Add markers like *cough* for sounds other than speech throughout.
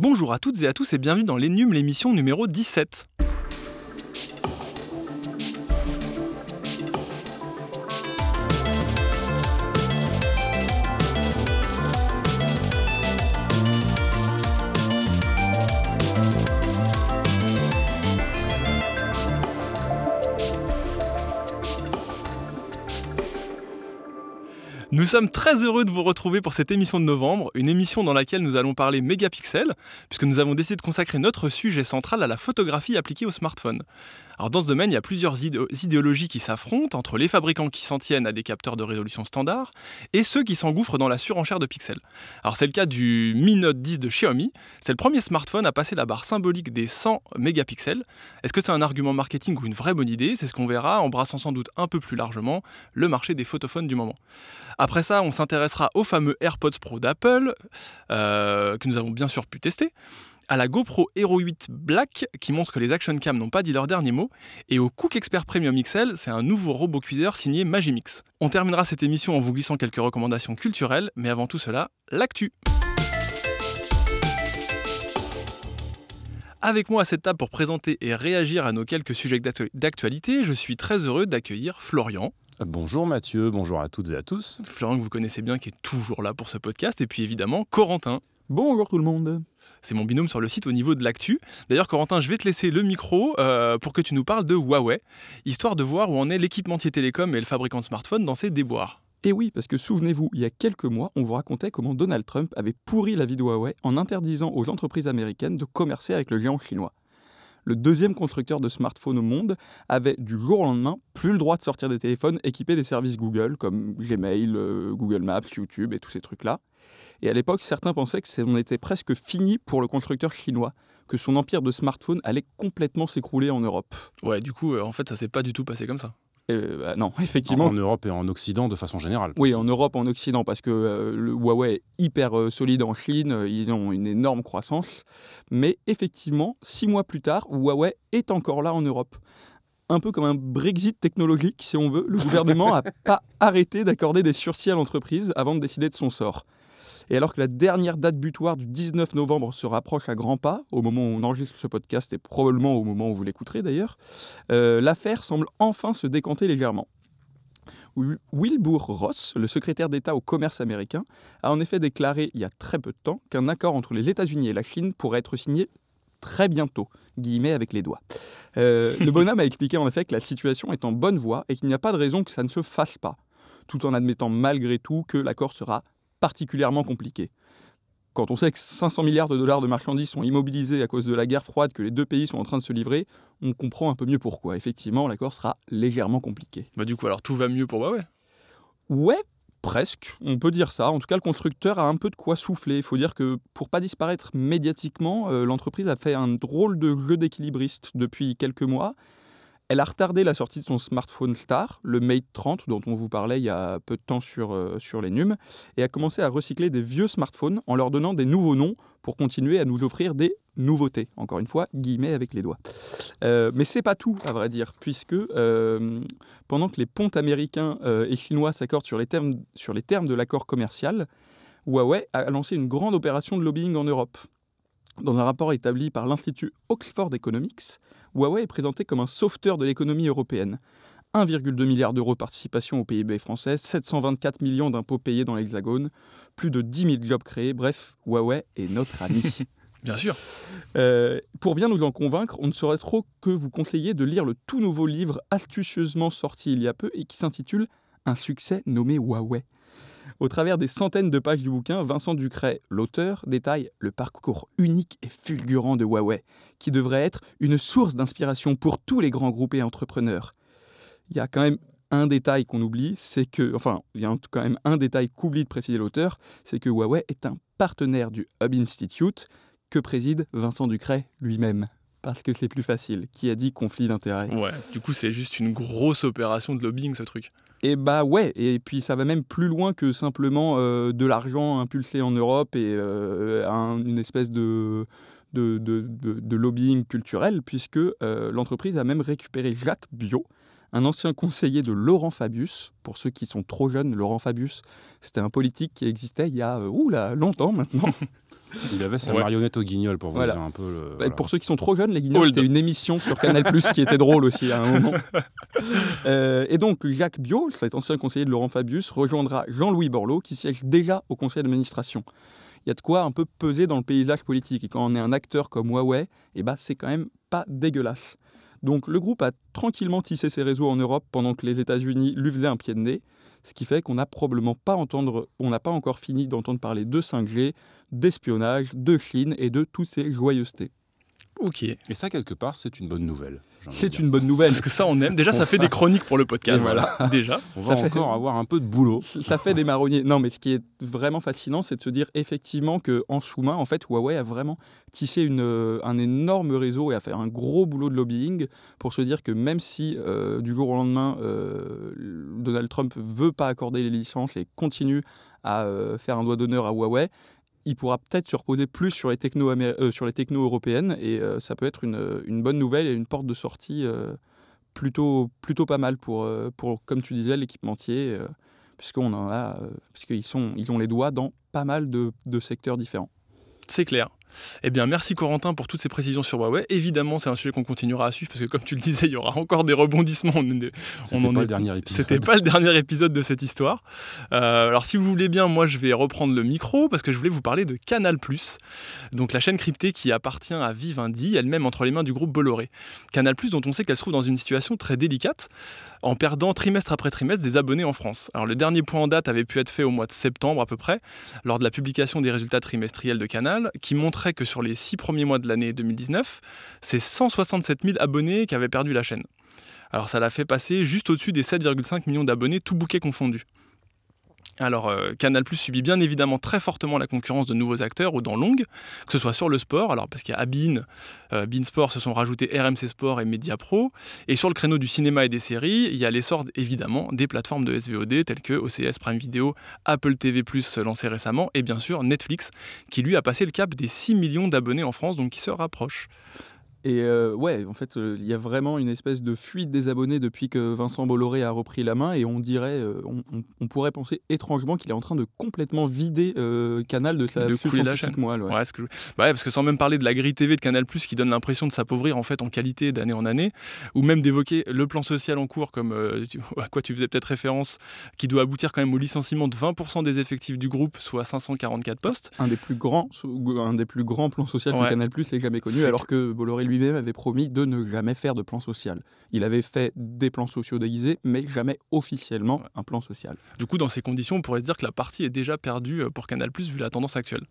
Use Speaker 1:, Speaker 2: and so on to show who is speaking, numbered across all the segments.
Speaker 1: Bonjour à toutes et à tous et bienvenue dans l'Ennum, l'émission numéro 17. Nous sommes très heureux de vous retrouver pour cette émission de novembre, une émission dans laquelle nous allons parler mégapixels, puisque nous avons décidé de consacrer notre sujet central à la photographie appliquée au smartphone. Alors dans ce domaine, il y a plusieurs idéologies qui s'affrontent entre les fabricants qui s'en tiennent à des capteurs de résolution standard et ceux qui s'engouffrent dans la surenchère de pixels. Alors c'est le cas du Mi Note 10 de Xiaomi, c'est le premier smartphone à passer la barre symbolique des 100 mégapixels. Est-ce que c'est un argument marketing ou une vraie bonne idée? C'est ce qu'on verra, embrassant sans doute un peu plus largement le marché des photophones du moment. Après ça, on s'intéressera aux fameux AirPods Pro d'Apple, euh, que nous avons bien sûr pu tester à la GoPro Hero 8 Black qui montre que les action cam n'ont pas dit leur dernier mot, et au Cook Expert Premium XL, c'est un nouveau robot cuiseur signé Magimix. On terminera cette émission en vous glissant quelques recommandations culturelles, mais avant tout cela, l'actu. Avec moi à cette table pour présenter et réagir à nos quelques sujets d'actualité, je suis très heureux d'accueillir Florian.
Speaker 2: Bonjour Mathieu, bonjour à toutes et à tous.
Speaker 1: Florian que vous connaissez bien qui est toujours là pour ce podcast, et puis évidemment Corentin.
Speaker 3: Bonjour tout le monde.
Speaker 1: C'est mon binôme sur le site au niveau de l'actu. D'ailleurs, Corentin, je vais te laisser le micro euh, pour que tu nous parles de Huawei, histoire de voir où en est l'équipementier télécom et le fabricant de smartphones dans ses déboires.
Speaker 3: Et oui, parce que souvenez-vous, il y a quelques mois, on vous racontait comment Donald Trump avait pourri la vie de Huawei en interdisant aux entreprises américaines de commercer avec le géant chinois le deuxième constructeur de smartphones au monde, avait du jour au lendemain plus le droit de sortir des téléphones équipés des services Google comme Gmail, euh, Google Maps, YouTube et tous ces trucs-là. Et à l'époque, certains pensaient que on était presque fini pour le constructeur chinois, que son empire de smartphones allait complètement s'écrouler en Europe.
Speaker 1: Ouais, du coup, euh, en fait, ça s'est pas du tout passé comme ça.
Speaker 3: Euh, bah, non, *laughs* effectivement.
Speaker 2: En, Europe et en Occident de façon générale.
Speaker 3: Oui, en Europe, en Occident, parce que euh, le Huawei est hyper euh, solide en Chine, ils ont une énorme croissance. Mais effectivement, six mois plus tard, Huawei est encore là en Europe. Un peu comme un Brexit technologique, si on veut, le gouvernement n'a *laughs* pas arrêté d'accorder des sursis à l'entreprise avant de décider de son sort. Et alors que la dernière date butoir du 19 novembre se rapproche à grands pas, au moment où on enregistre ce podcast et probablement au moment où vous l'écouterez d'ailleurs, euh, l'affaire semble enfin se décanter légèrement. Wilbur Ross, le secrétaire d'État au commerce américain, a en effet déclaré il y a très peu de temps qu'un accord entre les États-Unis et la Chine pourrait être signé très bientôt, guillemets avec les doigts. Euh, le bonhomme a expliqué en effet que la situation est en bonne voie et qu'il n'y a pas de raison que ça ne se fasse pas, tout en admettant malgré tout que l'accord sera particulièrement compliqué. Quand on sait que 500 milliards de dollars de marchandises sont immobilisés à cause de la guerre froide que les deux pays sont en train de se livrer, on comprend un peu mieux pourquoi. Effectivement, l'accord sera légèrement compliqué.
Speaker 1: Bah du coup, alors tout va mieux pour Huawei?
Speaker 3: Ouais, presque, on peut dire ça. En tout cas, le constructeur a un peu de quoi souffler. Il faut dire que pour pas disparaître médiatiquement, euh, l'entreprise a fait un drôle de jeu d'équilibriste depuis quelques mois. Elle a retardé la sortie de son smartphone star, le Mate 30, dont on vous parlait il y a peu de temps sur, euh, les NUM, et a commencé à recycler des vieux smartphones en leur donnant des nouveaux noms pour continuer à nous offrir des nouveautés. Encore une fois, guillemets avec les doigts. Euh, mais c'est pas tout, à vrai dire, puisque euh, pendant que les pontes américains et chinois s'accordent sur les termes de l'accord commercial, Huawei a lancé une grande opération de lobbying en Europe. Dans un rapport établi par l'Institut Oxford Economics, Huawei est présenté comme un sauveteur de l'économie européenne. 1,2 milliard d'euros de participation au PIB français, 724 millions d'impôts payés dans l'Hexagone, plus de 10 000 jobs créés, bref, Huawei est notre ami. *laughs*
Speaker 1: Bien sûr.
Speaker 3: Euh, pour bien nous en convaincre, on ne saurait trop que vous conseiller de lire le tout nouveau livre astucieusement sorti il y a peu et qui s'intitule Un succès nommé Huawei. Au travers des centaines de pages du bouquin, Vincent Ducret, l'auteur, détaille le parcours unique et fulgurant de Huawei, qui devrait être une source d'inspiration pour tous les grands groupes et entrepreneurs. Il y a quand même un détail qu'on oublie, c'est que, enfin, il y a quand même un détail qu'oublie de préciser l'auteur, c'est que Huawei est un partenaire du Hub Institute que préside Vincent Ducret lui-même parce que c'est plus facile. Qui a dit conflit d'intérêts?
Speaker 1: Ouais, du coup, c'est juste une grosse opération de lobbying, ce truc.
Speaker 3: Et bah ouais, et puis ça va même plus loin que simplement euh, de l'argent impulsé en Europe et euh, une espèce de, de, de, de, lobbying culturel, puisque euh, l'entreprise a même récupéré Jacques Bio, un ancien conseiller de Laurent Fabius. Pour ceux qui sont trop jeunes, Laurent Fabius, c'était un politique qui existait il y a ouh là, longtemps maintenant. *laughs*
Speaker 2: Il avait sa
Speaker 1: Ouais.
Speaker 2: marionnette au guignol pour vous
Speaker 3: Voilà.
Speaker 2: dire un peu le.
Speaker 3: Bah,
Speaker 2: voilà.
Speaker 3: Pour ceux qui sont trop jeunes, les Guignols, c'était une émission sur Canal qui était drôle aussi à un moment. *laughs* Euh, et donc, Jacques Biot, cet ancien conseiller de Laurent Fabius, rejoindra Jean-Louis Borloo, qui siège déjà au conseil d'administration. Il y a de quoi un peu peser dans le paysage politique. Et quand on est un acteur comme Huawei, eh ben, c'est quand même pas dégueulasse. Donc, le groupe a tranquillement tissé ses réseaux en Europe pendant que les États-Unis lui faisaient un pied de nez. Ce qui fait qu'on n'a probablement pas entendre, on n'a pas encore fini d'entendre parler de 5G, d'espionnage, de Chine et de toutes ces joyeusetés.
Speaker 1: Ok.
Speaker 2: Et ça, quelque part, c'est une bonne nouvelle.
Speaker 3: C'est une bonne nouvelle.
Speaker 1: Parce que ça, on aime. Déjà, ça fait des chroniques pour le podcast.
Speaker 3: Voilà. *laughs*
Speaker 1: Déjà.
Speaker 2: On va
Speaker 3: ça fait-
Speaker 2: encore avoir un peu de boulot.
Speaker 3: Ça fait des marronniers. Non, mais ce qui est vraiment fascinant, c'est de se dire effectivement que en sous-main, en fait, Huawei a vraiment tissé une, euh, un énorme réseau et a fait un gros boulot de lobbying pour se dire que même si euh, du jour au lendemain, euh, Donald Trump veut pas accorder les licences et continue à euh, faire un doigt d'honneur à Huawei, il pourra peut-être se reposer plus sur les technos, euh, sur les technos européennes et euh, ça peut être une, une bonne nouvelle et une porte de sortie euh, plutôt, plutôt pas mal pour, euh, pour, comme tu disais, l'équipementier. euh, puisqu'on a, euh, puisqu'ils sont, ils ont les doigts dans pas mal de secteurs différents.
Speaker 1: C'est clair. Eh bien, merci Corentin pour toutes ces précisions sur Huawei. Évidemment, c'est un sujet qu'on continuera à suivre parce que, comme tu le disais, il y aura encore des rebondissements. On est-
Speaker 2: C'était
Speaker 1: en
Speaker 2: pas
Speaker 1: est-
Speaker 2: le dernier épisode.
Speaker 1: C'était pas le dernier épisode de cette histoire. Euh, alors, si vous voulez bien, moi, je vais reprendre le micro parce que je voulais vous parler de Canal+, donc la chaîne cryptée qui appartient à Vivendi, elle-même entre les mains du groupe Bolloré. Canal+, dont on sait qu'elle se trouve dans une situation très délicate, en perdant trimestre après trimestre des abonnés en France. Alors, le dernier point en date avait pu être fait au mois de septembre à peu près, lors de la publication des résultats trimestriels de Canal, qui montrait que sur les six premiers mois de l'année 2019, c'est 167 000 abonnés qui avaient perdu la chaîne. Alors ça l'a fait passer juste au-dessus des 7,5 millions d'abonnés, tout bouquet confondu. Alors euh, Canal Plus subit bien évidemment très fortement la concurrence de nouveaux acteurs ou dans Longue, que ce soit sur le sport, alors parce qu'il y a Abin, euh, Sport se sont rajoutés RMC Sport et Media Pro, et sur le créneau du cinéma et des séries, il y a l'essor évidemment des plateformes de SVOD telles que OCS Prime Video, Apple TV Plus lancé récemment, et bien sûr Netflix, qui lui a passé le cap des 6 millions d'abonnés en France, donc qui se rapproche.
Speaker 3: Et euh, ouais, en fait, euh, il y a vraiment une espèce de fuite des abonnés depuis que Vincent Bolloré a repris la main, et on dirait, euh, on, on- on pourrait penser étrangement qu'il est en train de complètement vider Canal de sa
Speaker 1: De
Speaker 3: scientifique moelle. ouais.
Speaker 1: Ouais, ce que je- bah ouais, parce que sans même parler de la grille TV de Canal+, qui donne l'impression de s'appauvrir en fait en qualité d'année en année, ou même d'évoquer le plan social en cours, comme tu- *laughs* à quoi tu faisais peut-être référence, qui doit aboutir quand même au licenciement de 20% des effectifs du groupe, soit 544 postes.
Speaker 3: Un des plus grands, un des plus grands plans sociaux que Canal ait jamais connu, alors que Bolloré lui-même avait promis de ne jamais faire de plan social. Il avait fait des plans sociaux déguisés, mais jamais officiellement un plan social.
Speaker 1: Du coup, dans ces conditions, on pourrait se dire que la partie est déjà perdue euh, pour Canal+, vu la tendance actuelle.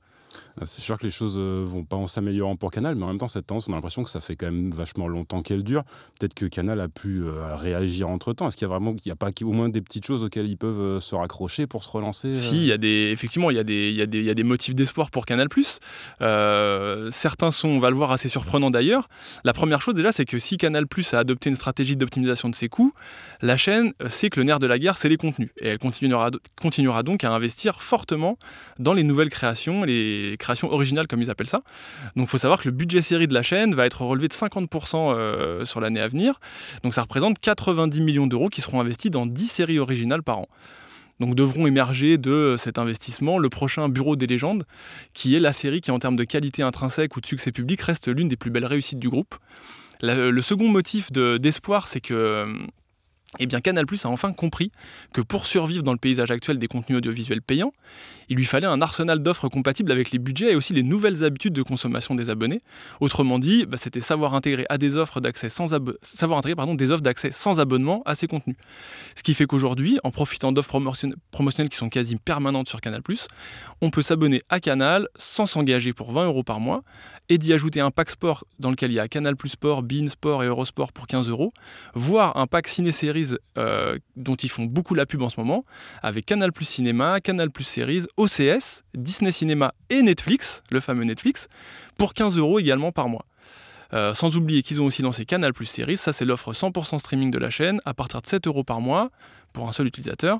Speaker 2: Ah, C'est sûr que les choses euh, vont pas en s'améliorant pour Canal, mais en même temps, cette tendance, on a l'impression que ça fait quand même vachement longtemps qu'elle dure. Peut-être que Canal a pu euh, réagir entre temps. Est-ce qu'il y a vraiment, il y a pas au moins des petites choses auxquelles ils peuvent euh, se raccrocher pour se relancer euh?
Speaker 1: Si, il y a des, effectivement, il y, a des, il y, a des, il y a des motifs d'espoir pour Canal+. Euh, certains sont, on va le voir, assez surprenants d'ailleurs. La première chose déjà, c'est que si Canal+ a adopté une stratégie d'optimisation de ses coûts, la chaîne sait que le nerf de la guerre, c'est les contenus. Et elle continuera, continuera donc à investir fortement dans les nouvelles créations, les créations originales comme ils appellent ça. Donc il faut savoir que le budget série de la chaîne va être relevé de 50% euh, sur l'année à venir. Donc ça représente 90 millions d'euros qui seront investis dans 10 séries originales par an. Donc devront émerger de cet investissement le prochain Bureau des légendes, qui est la série qui en termes de qualité intrinsèque ou de succès public reste l'une des plus belles réussites du groupe. Le second motif de- d'espoir, c'est que euh, eh bien, Canal+ a enfin compris que pour survivre dans le paysage actuel des contenus audiovisuels payants, il lui fallait un arsenal d'offres compatibles avec les budgets et aussi les nouvelles habitudes de consommation des abonnés. Autrement dit, bah, c'était savoir intégrer à des offres d'accès sans savoir des offres d'accès sans abonnement à ces contenus. Ce qui fait qu'aujourd'hui, en profitant d'offres promotion- promotionnelles qui sont quasi permanentes sur Canal+, on peut s'abonner à Canal sans s'engager pour 20 euros par mois et d'y ajouter un pack sport dans lequel il y a Canal Sport, Bein Sport et Eurosport pour 15 euros, voire un pack euh, dont ils font beaucoup la pub en ce moment, avec Canal Plus Cinéma, Canal Plus Séries, OCS, Disney Cinéma et Netflix, le fameux Netflix, pour 15 euros également par mois. Euh, sans oublier qu'ils ont aussi lancé Canal Plus Series, ça c'est l'offre 100% streaming de la chaîne à partir de 7 euros par mois pour un seul utilisateur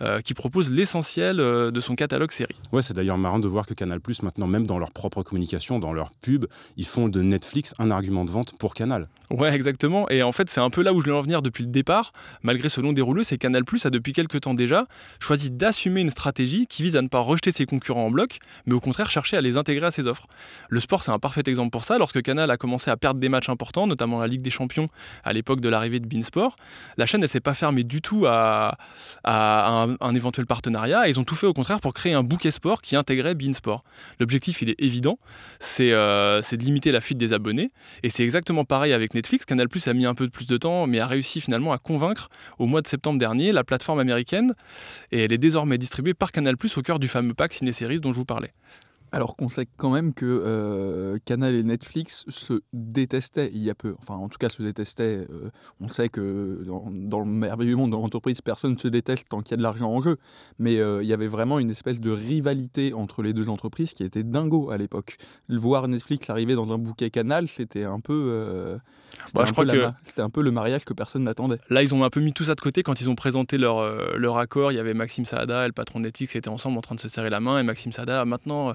Speaker 1: euh, qui propose l'essentiel de son catalogue série.
Speaker 2: Ouais, c'est d'ailleurs marrant de voir que Canal maintenant, même dans leur propre communication, dans leur pub, ils font de Netflix un argument de vente pour Canal.
Speaker 1: Ouais, exactement. Et en fait, c'est un peu là où je voulais en venir depuis le départ. Malgré ce long déroulé, c'est Canal Plus a depuis quelques temps déjà choisi d'assumer une stratégie qui vise à ne pas rejeter ses concurrents en bloc, mais au contraire chercher à les intégrer à ses offres. Le sport, c'est un parfait exemple pour ça. Lorsque Canal a commencé à perdre des matchs importants, notamment la Ligue des Champions à l'époque de l'arrivée de Beansport, la chaîne ne s'est pas fermée du tout à, un, éventuel partenariat. Ils ont tout fait au contraire pour créer un bouquet sport qui intégrait Beansport. L'objectif, il est évident, c'est euh, de limiter la fuite des abonnés. Et c'est exactement pareil avec Netflix. Canal Plus a mis un peu plus de temps, mais a réussi finalement à convaincre au mois de septembre dernier la plateforme américaine. Et elle est désormais distribuée par Canal Plus au cœur du fameux pack ciné-séries dont je vous parlais.
Speaker 3: Alors qu'on sait quand même que euh, Canal et Netflix se détestaient il y a peu. Enfin, en tout cas, se détestaient. Euh, on sait que dans, dans, le merveilleux monde de l'entreprise, personne ne se déteste tant qu'il y a de l'argent en jeu. Mais euh, il y avait vraiment une espèce de rivalité entre les deux entreprises qui était dingo à l'époque. Voir Netflix arriver dans un bouquet Canal, c'était un peu. C'était
Speaker 1: bah,
Speaker 3: un,
Speaker 1: que...
Speaker 3: un, peu le mariage que personne n'attendait.
Speaker 1: Là, ils ont un peu mis tout ça de côté quand ils ont présenté leur, leur accord. Il y avait Maxime Saada, le patron de Netflix, qui étaient ensemble en train de se serrer la main. Et Maxime Saada, maintenant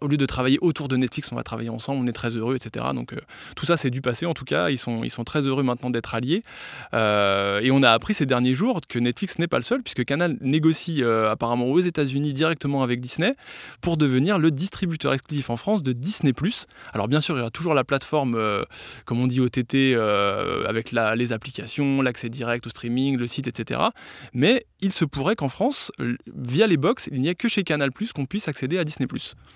Speaker 1: au lieu de travailler autour de Netflix, on va travailler ensemble, on est très heureux, etc. Donc euh, tout ça, c'est du passé en tout cas. Ils sont, ils sont très heureux maintenant d'être alliés. Euh, et on a appris ces derniers jours que Netflix n'est pas le seul, puisque Canal négocie euh, apparemment aux États-Unis directement avec Disney pour devenir le distributeur exclusif en France de Disney. Alors bien sûr, il y aura toujours la plateforme, comme on dit OTT, avec la, les applications, l'accès direct au streaming, le site, etc. Mais il se pourrait qu'en France, via les box, il n'y ait que chez Canal qu'on puisse accéder à Disney.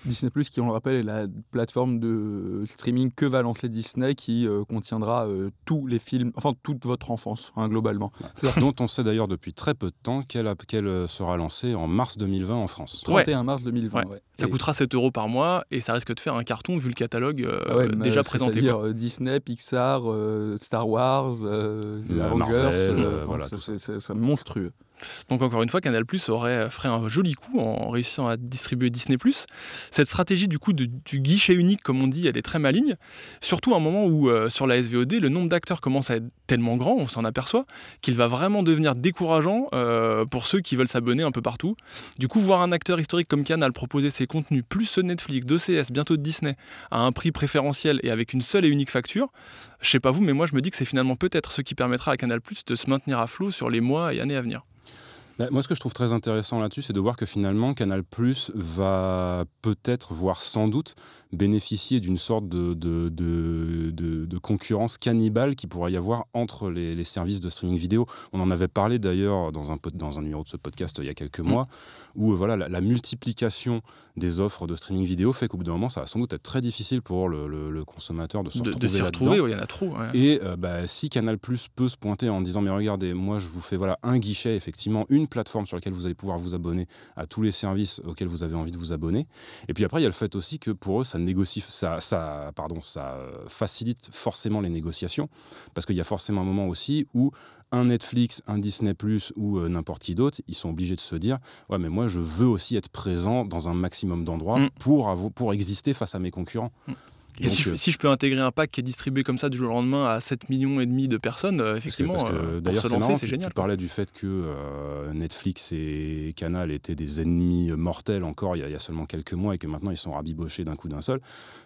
Speaker 3: Disney qui, on le rappelle, est la plateforme de streaming que va lancer Disney, qui euh, contiendra euh, tous les films, enfin toute votre enfance, hein, globalement. *laughs*
Speaker 2: Dont on sait d'ailleurs depuis très peu de temps qu'elle euh, sera lancée en mars 2020 en France.
Speaker 3: 31 mars 2020, ouais.
Speaker 1: Ça coûtera 7 euros par mois et ça risque de faire un carton vu le catalogue ah déjà présenté.
Speaker 3: C'est-à-dire Disney, Pixar, Star Wars, Avengers, voilà, c'est monstrueux.
Speaker 1: Donc encore une fois, Canal Plus aurait ferait un joli coup en réussissant à distribuer Disney+. Cette stratégie du coup du guichet unique, comme on dit, elle est très maligne. Surtout à un moment où euh, sur la SVOD, le nombre d'acteurs commence à être tellement grand, on s'en aperçoit, qu'il va vraiment devenir décourageant euh, pour ceux qui veulent s'abonner un peu partout. Du coup, voir un acteur historique comme Canal proposer ses contenus plus ceux de Netflix, d'OCS, bientôt de Disney, à un prix préférentiel et avec une seule et unique facture, je sais pas vous, mais moi je me dis que c'est finalement peut-être ce qui permettra à Canal Plus de se maintenir à flot sur les mois et années à venir.
Speaker 2: Bah, moi, ce que je trouve très intéressant là-dessus, c'est de voir que finalement, Canal Plus va peut-être, voire sans doute, bénéficier d'une sorte de, de, de, de, concurrence cannibale qui pourrait y avoir entre les, les, services de streaming vidéo. On en avait parlé d'ailleurs dans un, dans un numéro de ce podcast il y a quelques mm. mois, où voilà, la, multiplication des offres de streaming vidéo fait qu'au bout d'un moment, ça va sans doute être très difficile pour le, le, consommateur de se retrouver
Speaker 1: s'y retrouver, il y en a trop.
Speaker 2: Et euh, bah, si Canal Plus peut se pointer en disant, mais regardez, moi je vous fais voilà, un guichet, effectivement, une plateforme sur laquelle vous allez pouvoir vous abonner à tous les services auxquels vous avez envie de vous abonner. Et puis après, il y a le fait aussi que pour eux, ça négocie, ça, ça, pardon, ça facilite forcément les négociations, parce qu'il y a forcément un moment aussi où un Netflix, un Disney Plus ou euh, n'importe qui d'autre, ils sont obligés de se dire, ouais, mais moi, je veux aussi être présent dans un maximum d'endroits mm. pour, pour exister face à mes concurrents.
Speaker 1: Mm. Et euh, si, je, peux intégrer un pack qui est distribué comme ça du jour au lendemain à 7 millions et demi de personnes, euh, effectivement,
Speaker 2: euh, d'ailleurs, c'est génial. Tu parlais du fait que Netflix et Canal étaient des ennemis mortels encore il y, a, il y, a, seulement quelques mois et que maintenant ils sont rabibochés d'un coup d'un seul.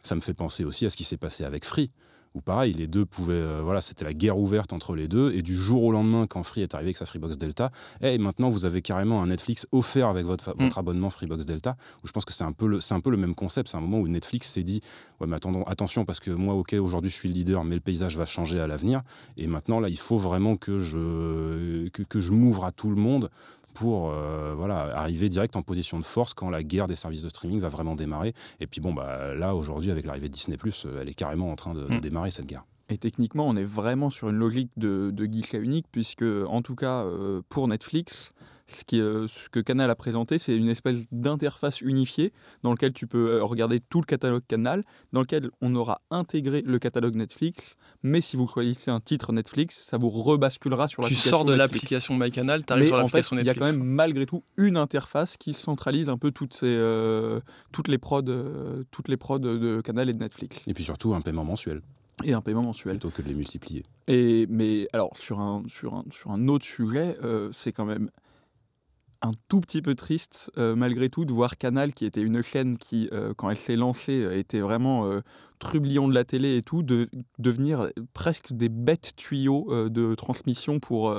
Speaker 2: Ça me fait penser aussi à ce qui s'est passé avec Free où pareil, les deux pouvaient, euh, voilà, c'était la guerre ouverte entre les deux. Et du jour au lendemain, quand Free est arrivé avec sa Freebox Delta, et maintenant vous avez carrément un Netflix offert avec votre, mm. abonnement Freebox Delta. Où je pense que c'est un peu le, c'est un peu le même concept. C'est un moment où Netflix s'est dit, ouais, mais attendons, attention parce que moi, ok, aujourd'hui je suis le leader, mais le paysage va changer à l'avenir. Et maintenant là, il faut vraiment que je que, que je m'ouvre à tout le monde pour euh, voilà, arriver direct en position de force quand la guerre des services de streaming va vraiment démarrer. Et puis bon, bah, là, aujourd'hui, avec l'arrivée de Disney, euh, elle est carrément en train de, mm. démarrer cette guerre.
Speaker 3: Et techniquement, on est vraiment sur une logique de, de guichet unique, puisque, en tout cas, euh, pour Netflix, ce, qui, euh, ce, que Canal a présenté, c'est une espèce d'interface unifiée dans lequel tu peux euh, regarder tout le catalogue Canal, dans lequel on aura intégré le catalogue Netflix, mais si vous choisissez un titre Netflix, ça vous rebasculera sur l'application.
Speaker 1: Tu sors de l'application MyCanal, tu arrives sur l'application
Speaker 3: Netflix. Il y a quand même malgré tout une interface qui centralise un peu toutes, ces, toutes les prods, toutes les prods de Canal et de Netflix.
Speaker 2: Et puis surtout un paiement mensuel
Speaker 3: et un paiement mensuel.
Speaker 2: Plutôt que de les multiplier.
Speaker 3: Et, mais alors, sur un, sur un, sur un autre sujet, euh, c'est quand même un tout petit peu triste malgré tout de voir Canal, qui était une chaîne qui, quand elle s'est lancée, était vraiment trublion de la télé et tout, de devenir presque des bêtes tuyaux de transmission pour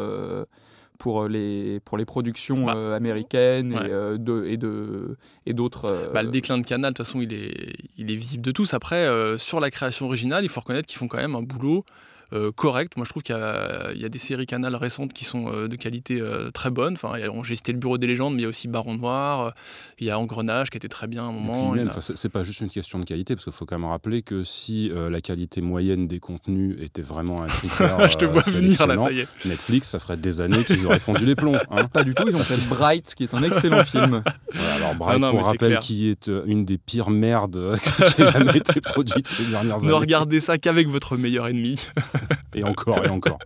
Speaker 3: pour les, pour les productions bah, américaines et, de, et, de, et d'autres.
Speaker 1: Bah, le déclin de Canal, de toute façon, il est, il est visible de tous. Après, sur la création originale, il faut reconnaître qu'ils font quand même un boulot euh, correct. Moi, je trouve qu'il y, a des séries Canal récentes qui sont euh, de qualité euh, très bonne. Enfin, j'ai cité le Bureau des légendes, mais il y a aussi Baron Noir. Il y a Engrenage qui était très bien à un moment.
Speaker 2: c'est pas juste une question de qualité, parce qu'il faut quand même rappeler que si la qualité moyenne des contenus était vraiment un critère, *laughs*
Speaker 1: je te vois venir là, ça y est.
Speaker 2: Netflix, ça ferait des années qu'ils auraient fondu les plombs. Hein.
Speaker 3: Pas du tout. Ils ont fait Bright, qui est un excellent film.
Speaker 2: alors Bright, pour rappel, qui est une des pires merdes *laughs* qui ait jamais été produite ces dernières années.
Speaker 1: Ne regardez ça qu'avec votre meilleur ennemi. *laughs* *laughs*
Speaker 2: et encore et encore.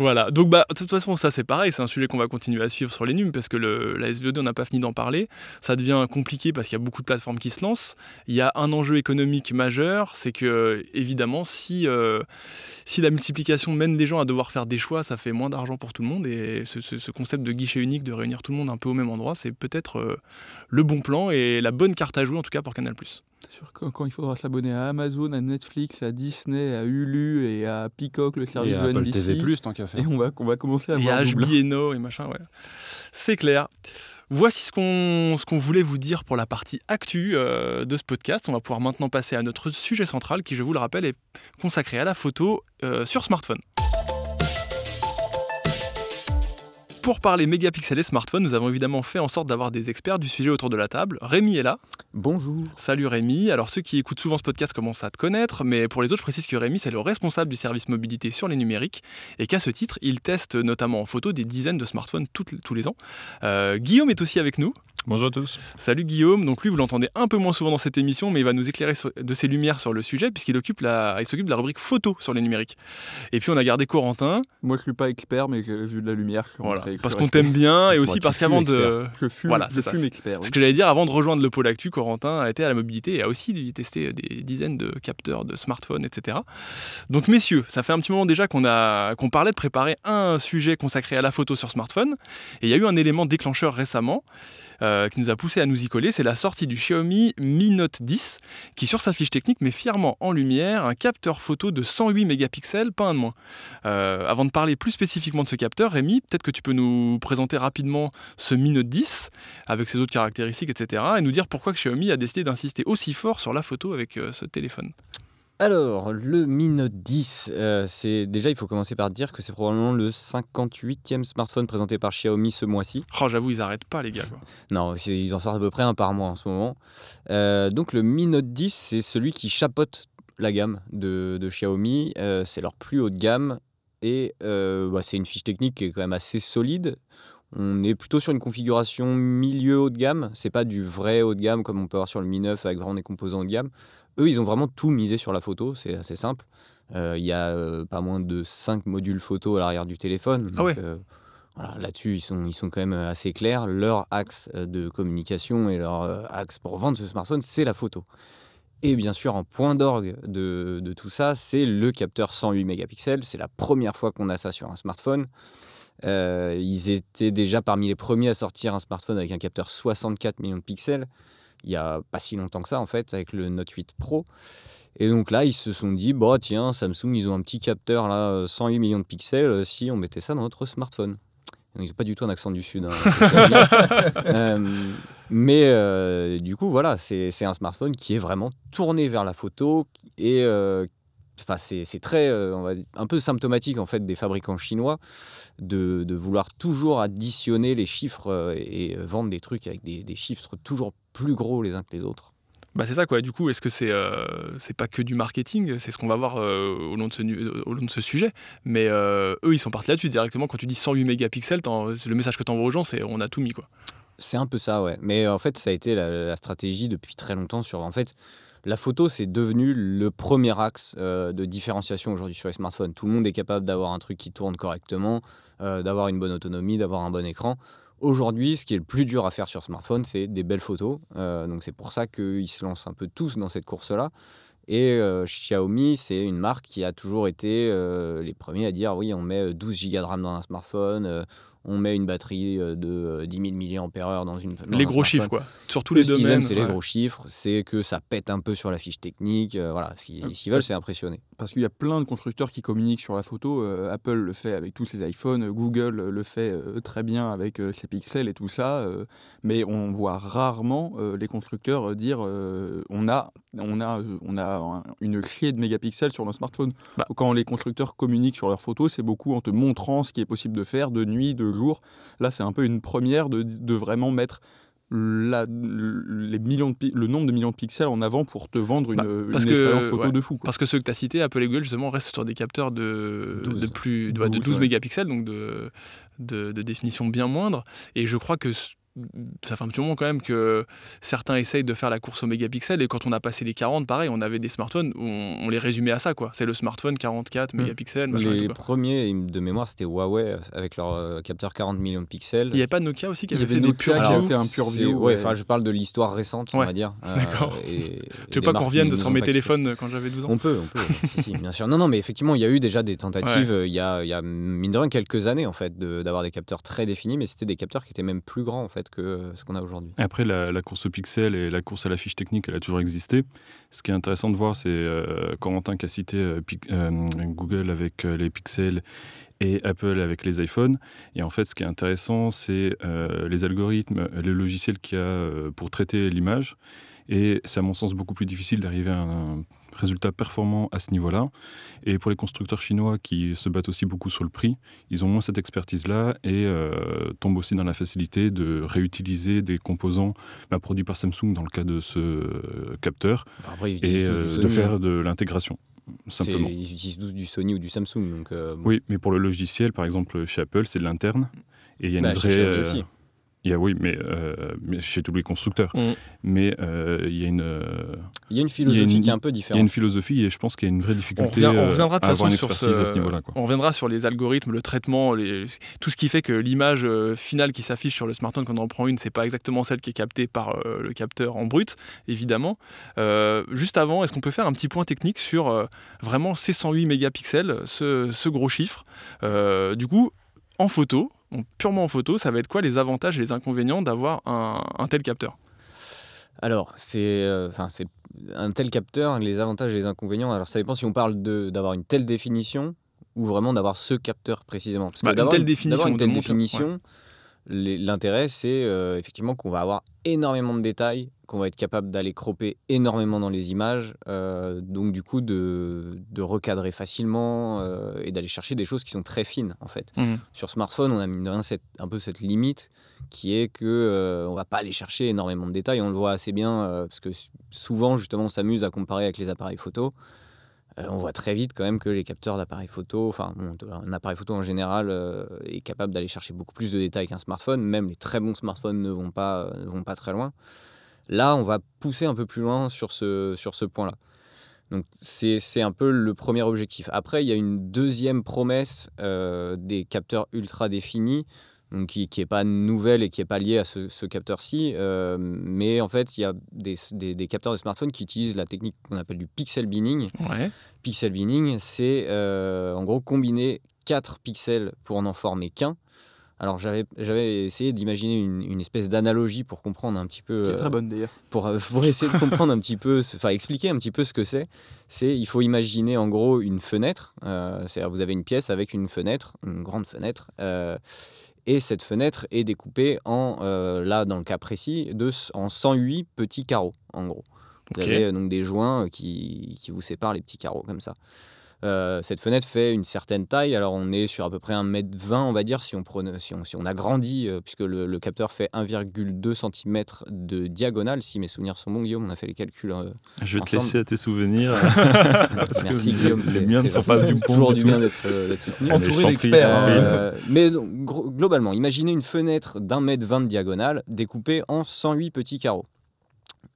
Speaker 1: Voilà, donc bah, de toute façon, ça c'est pareil, c'est un sujet qu'on va continuer à suivre sur les NUM parce que le, la SVOD, on n'a pas fini d'en parler. Ça devient compliqué parce qu'il y a beaucoup de plateformes qui se lancent. Il y a un enjeu économique majeur, c'est que évidemment, si, euh, si la multiplication mène des gens à devoir faire des choix, ça fait moins d'argent pour tout le monde. Et ce, concept de guichet unique, de réunir tout le monde un peu au même endroit, c'est peut-être euh, le bon plan et la bonne carte à jouer en tout cas pour Canal+.
Speaker 3: Sûr quand, il faudra s'abonner à Amazon, à Netflix, à Disney, à Hulu et à Peacock, le service et de NBC.
Speaker 2: TV+, tant qu'à faire.
Speaker 3: Et on va, on va commencer à et voir.
Speaker 1: Et HBO et machin, ouais. C'est clair. Voici ce qu'on ce qu'on voulait vous dire pour la partie actu euh, de ce podcast. On va pouvoir maintenant passer à notre sujet central qui, je vous le rappelle, est consacré à la photo euh, sur smartphone. Pour parler mégapixels et smartphones, nous avons évidemment fait en sorte d'avoir des experts du sujet autour de la table. Rémi est là.
Speaker 3: Bonjour.
Speaker 1: Salut Rémi. Alors ceux qui écoutent souvent ce podcast commencent à te connaître, mais pour les autres, je précise que Rémi, c'est le responsable du service mobilité sur les numériques et qu'à ce titre, il teste notamment en photo des dizaines de smartphones tous les ans. Euh, Guillaume est aussi avec nous.
Speaker 4: Bonjour à tous.
Speaker 1: Salut Guillaume. Donc lui, vous l'entendez un peu moins souvent dans cette émission, mais il va nous éclairer de ses lumières sur le sujet puisqu'il occupe la, il s'occupe de la rubrique photo sur les numériques. Et puis on a gardé Corentin.
Speaker 3: Moi, je suis pas expert, mais j'ai vu de la lumière.
Speaker 1: Voilà. Parce qu'on t'aime bien et aussi parce qu'avant de,
Speaker 3: je fume, voilà, c'est fume expert.
Speaker 1: Ce que j'allais dire, avant de rejoindre le pôle actu, Corentin a été à la mobilité et a aussi testé des dizaines de capteurs de smartphones, etc. Donc messieurs, ça fait un petit moment déjà qu'on a, qu'on parlait de préparer un sujet consacré à la photo sur smartphone. Et il y a eu un élément déclencheur récemment. Euh, qui nous a poussé à nous y coller, c'est la sortie du Xiaomi Mi Note 10, qui sur sa fiche technique met fièrement en lumière un capteur photo de 108 mégapixels, pas un de moins. Euh, avant de parler plus spécifiquement de ce capteur, Rémi, peut-être que tu peux nous présenter rapidement ce Mi Note 10, avec ses autres caractéristiques, etc., et nous dire pourquoi Xiaomi a décidé d'insister aussi fort sur la photo avec euh, ce téléphone.
Speaker 5: Alors, le Mi Note 10, euh, c'est déjà il faut commencer par dire que c'est probablement le 58e smartphone présenté par Xiaomi ce mois-ci.
Speaker 1: Oh, j'avoue, ils arrêtent pas les gars. *laughs*
Speaker 5: non, ils en sortent à peu près un par mois en ce moment. Euh, donc le Mi Note 10, c'est celui qui chapeaute la gamme de, Xiaomi. Euh, c'est leur plus haut de gamme et bah, c'est une fiche technique qui est quand même assez solide. On est plutôt sur une configuration milieu haut de gamme. C'est pas du vrai haut de gamme comme on peut avoir sur le Mi 9 avec vraiment des composants haut de gamme. Eux, ils ont vraiment tout misé sur la photo, c'est assez simple. Euh, il y a euh, pas moins de 5 modules photo à l'arrière du téléphone.
Speaker 1: Ah
Speaker 5: euh, là-dessus, ils sont, ils sont quand même assez clairs. Leur axe de communication et leur axe pour vendre ce smartphone, c'est la photo. Et bien sûr, en point d'orgue de, de, tout ça, c'est le capteur 108 mégapixels. C'est la première fois qu'on a ça sur un smartphone. Ils étaient déjà parmi les premiers à sortir un smartphone avec un capteur 64 millions de pixels il y a pas si longtemps que ça en fait avec le Note 8 Pro. Et donc là, ils se sont dit, bah tiens, Samsung, ils ont un petit capteur là, 108 euh, millions de pixels, euh, si on mettait ça dans notre smartphone. ils n'ont pas du tout un accent du sud. Hein, *laughs* euh, mais du coup, voilà, c'est un smartphone qui est vraiment tourné vers la photo et Enfin, c'est très, on va un peu symptomatique en fait des fabricants chinois de, de vouloir toujours additionner les chiffres et vendre des trucs avec des, des chiffres toujours plus gros les uns que les autres.
Speaker 1: Bah c'est ça quoi. Du coup, est-ce que c'est euh, c'est pas que du marketing? C'est ce qu'on va voir euh, au, long de ce, au long de ce sujet. Mais euh, eux, ils sont partis là-dessus directement. Quand tu dis 108 mégapixels, le message que tu envoies aux gens, c'est on a tout mis quoi.
Speaker 5: C'est un peu ça, ouais. Mais en fait, ça a été la, stratégie depuis très longtemps sur. En fait, la photo, c'est devenu le premier axe de différenciation aujourd'hui sur les smartphones. Tout le monde est capable d'avoir un truc qui tourne correctement, d'avoir une bonne autonomie, d'avoir un bon écran. Aujourd'hui, ce qui est le plus dur à faire sur smartphone, c'est des belles photos. Euh, donc c'est pour ça qu'ils se lancent un peu tous dans cette course-là. Et euh, Xiaomi, c'est une marque qui a toujours été euh, les premiers à dire oui, on met 12 Go de RAM dans un smartphone, euh, on met une batterie euh, de euh, 10 000 mAh dans une. dans
Speaker 1: les gros
Speaker 5: smartphone.
Speaker 1: chiffres, quoi. Sur tous les
Speaker 5: Ce qu'ils
Speaker 1: domaines.
Speaker 5: aiment, c'est les gros chiffres, c'est que ça pète un peu sur la fiche technique. euh, voilà, ce qu'ils ce qu'ils veulent, c'est impressionner.
Speaker 3: Parce qu'il y a plein de constructeurs qui communiquent sur la photo. euh, Apple le fait avec tous ses iPhones, Google le fait euh, très bien avec ses pixels et tout ça. mais on voit rarement les constructeurs dire on a, on a, on a un- une clé de mégapixels sur nos smartphones.
Speaker 1: Bah.
Speaker 3: Quand les constructeurs communiquent sur leurs photos, c'est beaucoup en te montrant ce qui est possible de faire de nuit, de jour. Là, c'est un peu une première de, de vraiment mettre la- les millions de le nombre de millions de pixels en avant pour te vendre une,
Speaker 1: Bah,
Speaker 3: une
Speaker 1: parce que,
Speaker 3: expérience photo
Speaker 1: ouais,
Speaker 3: de fou. quoi.
Speaker 1: Parce que ceux que tu as cités, Apple et Google, justement, restent sur des capteurs de,
Speaker 5: 12.
Speaker 1: de plus de, ouais, de
Speaker 3: 12,
Speaker 1: 12
Speaker 3: ouais.
Speaker 1: mégapixels, donc de, de, de définition bien moindre. Et je crois que ça fait un petit moment quand même que certains essayent de faire la course aux mégapixels. Et quand on a passé les 40, pareil, on avait des smartphones où on, on les résumait à ça. quoi. C'est le smartphone 44
Speaker 3: Mm.
Speaker 1: mégapixels, machin et
Speaker 5: Les
Speaker 1: tout,
Speaker 5: premiers de mémoire, c'était Huawei avec leur euh, capteur 40 millions de pixels.
Speaker 1: Il n'y avait pas Nokia aussi qui avait
Speaker 3: avait
Speaker 1: fait des
Speaker 3: Nokia qui
Speaker 1: view
Speaker 3: avait fait un pure
Speaker 5: c'est-
Speaker 3: view,
Speaker 5: Ouais,
Speaker 3: ouais.
Speaker 5: enfin, je parle de l'histoire récente, on
Speaker 1: Ouais,
Speaker 5: va dire. *laughs* euh,
Speaker 1: d'accord. Tu veux pas qu'on revienne sur mes téléphones quand j'avais 12 ans?
Speaker 5: On peut, on peut. *laughs* si, si, bien sûr. Non, non, mais effectivement, il y a eu déjà des tentatives. euh, Il y, a, il y a mine de rien quelques années en fait de- d'avoir des capteurs très définis, mais c'était des capteurs qui étaient même plus grands en fait que euh, ce qu'on a aujourd'hui.
Speaker 4: Après, la, course au pixel et la course à la fiche technique, elle a toujours existé. Ce qui est intéressant de voir, c'est euh, Corentin qui a cité euh, euh, Google avec les pixels et Apple avec les iPhones. Et en fait, ce qui est intéressant, c'est les algorithmes, les logiciels qu'il y a pour traiter l'image. Et c'est à mon sens beaucoup plus difficile d'arriver à un résultat performant à ce niveau-là. Et pour les constructeurs chinois qui se battent aussi beaucoup sur le prix, ils ont moins cette expertise-là et euh, tombent aussi dans la facilité de réutiliser des composants bah, produits par Samsung dans le cas de ce euh, capteur
Speaker 5: Enfin, après, ils
Speaker 4: et euh, de faire
Speaker 5: hein.
Speaker 4: de l'intégration, simplement.
Speaker 5: Ils utilisent tous du Sony ou du Samsung. Donc, bon.
Speaker 4: Oui, mais pour le logiciel, par exemple, chez Apple, c'est de l'interne. Et il y a une
Speaker 5: Bah,
Speaker 4: vraie. Y a, oui, mais, euh, mais chez tous les constructeurs.
Speaker 1: Mm.
Speaker 4: Mais euh, il y a une. euh,
Speaker 5: Il y a une philosophie
Speaker 4: une-
Speaker 5: qui est un peu
Speaker 4: il y a
Speaker 5: différente.
Speaker 4: une philosophie et je pense qu'il y a une vraie
Speaker 1: On,
Speaker 4: difficulté
Speaker 1: revient- on reviendra
Speaker 4: à avoir
Speaker 1: façon
Speaker 4: une
Speaker 1: sur ce,
Speaker 4: à ce niveau-là. quoi.
Speaker 1: on reviendra sur les algorithmes, le traitement, les- tout ce qui fait que l'image finale qui s'affiche sur le smartphone quand on en prend une, c'est pas exactement celle qui est captée par euh, le capteur en brut, évidemment. Euh, juste avant, est-ce qu'on peut faire un petit point technique sur euh, vraiment ces 108 mégapixels, ce, ce gros chiffre? Euh, Du coup, en photo, purement en photo, ça va être quoi les avantages et les inconvénients d'avoir un, un tel capteur?
Speaker 5: Alors, c'est euh, c'est un tel capteur, les avantages et les inconvénients. Alors, ça dépend si on parle d'avoir une telle définition ou vraiment d'avoir ce capteur précisément. Parce que
Speaker 1: Bah, une
Speaker 5: d'avoir
Speaker 1: telle définition
Speaker 5: d'avoir une telle définition, l'intérêt, c'est euh, effectivement qu'on va avoir énormément de détails, qu'on va être capable d'aller cropper énormément dans les images, euh, donc du coup de, de recadrer facilement euh, et d'aller chercher des choses qui sont très fines en fait.
Speaker 1: Mhm.
Speaker 5: Sur smartphone, on a mine de rien cette- un peu cette limite qui est que euh, on va pas aller chercher énormément de détails. On le voit assez bien euh, parce que souvent justement on s'amuse à comparer avec les appareils photo. On voit très vite quand même que les capteurs d'appareils photo, enfin bon, un appareil photo en général est capable d'aller chercher beaucoup plus de détails qu'un smartphone. Même les très bons smartphones ne vont pas, ne vont pas très loin. Là, on va pousser un peu plus loin sur ce, sur ce point-là. Donc c'est un peu le premier objectif. Après, il y a une deuxième promesse euh, des capteurs ultra définis, donc qui n'est pas nouvelle et qui n'est pas liée à ce, ce capteur-ci. euh, mais en fait, il y a des, des- des capteurs de smartphone qui utilisent la technique qu'on appelle du pixel binning.
Speaker 1: Ouais.
Speaker 5: Pixel binning, c'est euh, en gros combiner 4 pixels pour n'en former qu'un. Alors j'avais j'avais essayé d'imaginer une, une espèce d'analogie pour comprendre un petit peu
Speaker 3: Qui est
Speaker 5: euh,
Speaker 3: très bonne d'ailleurs.
Speaker 5: pour, euh, pour essayer de *laughs* comprendre un petit peu, enfin expliquer un petit peu ce que c'est, c'est il faut imaginer en gros une fenêtre. euh, C'est-à-dire vous avez une pièce avec une fenêtre, une grande fenêtre, euh, et cette fenêtre est découpée en, euh, là dans le cas précis, de, en 108 petits carreaux en gros. Vous avez euh, donc des joints euh, qui, qui vous séparent les petits carreaux comme ça. Euh, cette fenêtre fait une certaine taille, alors on est sur à peu près 1m20 on va dire si on, prenait- si on, si on agrandit, euh, puisque le, le capteur fait 1,2 cm de diagonale, si mes souvenirs sont bons Guillaume, on a fait les calculs. euh,
Speaker 4: Je vais te laisser à tes souvenirs. *laughs* Parce
Speaker 5: Merci Guillaume,
Speaker 4: les
Speaker 5: c'est
Speaker 4: miens ne sont pas du bon
Speaker 5: toujours
Speaker 4: du
Speaker 5: bien d'être euh,
Speaker 3: Entouré d'experts. hein.
Speaker 5: Mais donc, globalement, imaginez une fenêtre d'un mètre vingt de diagonale découpée en 108 petits carreaux.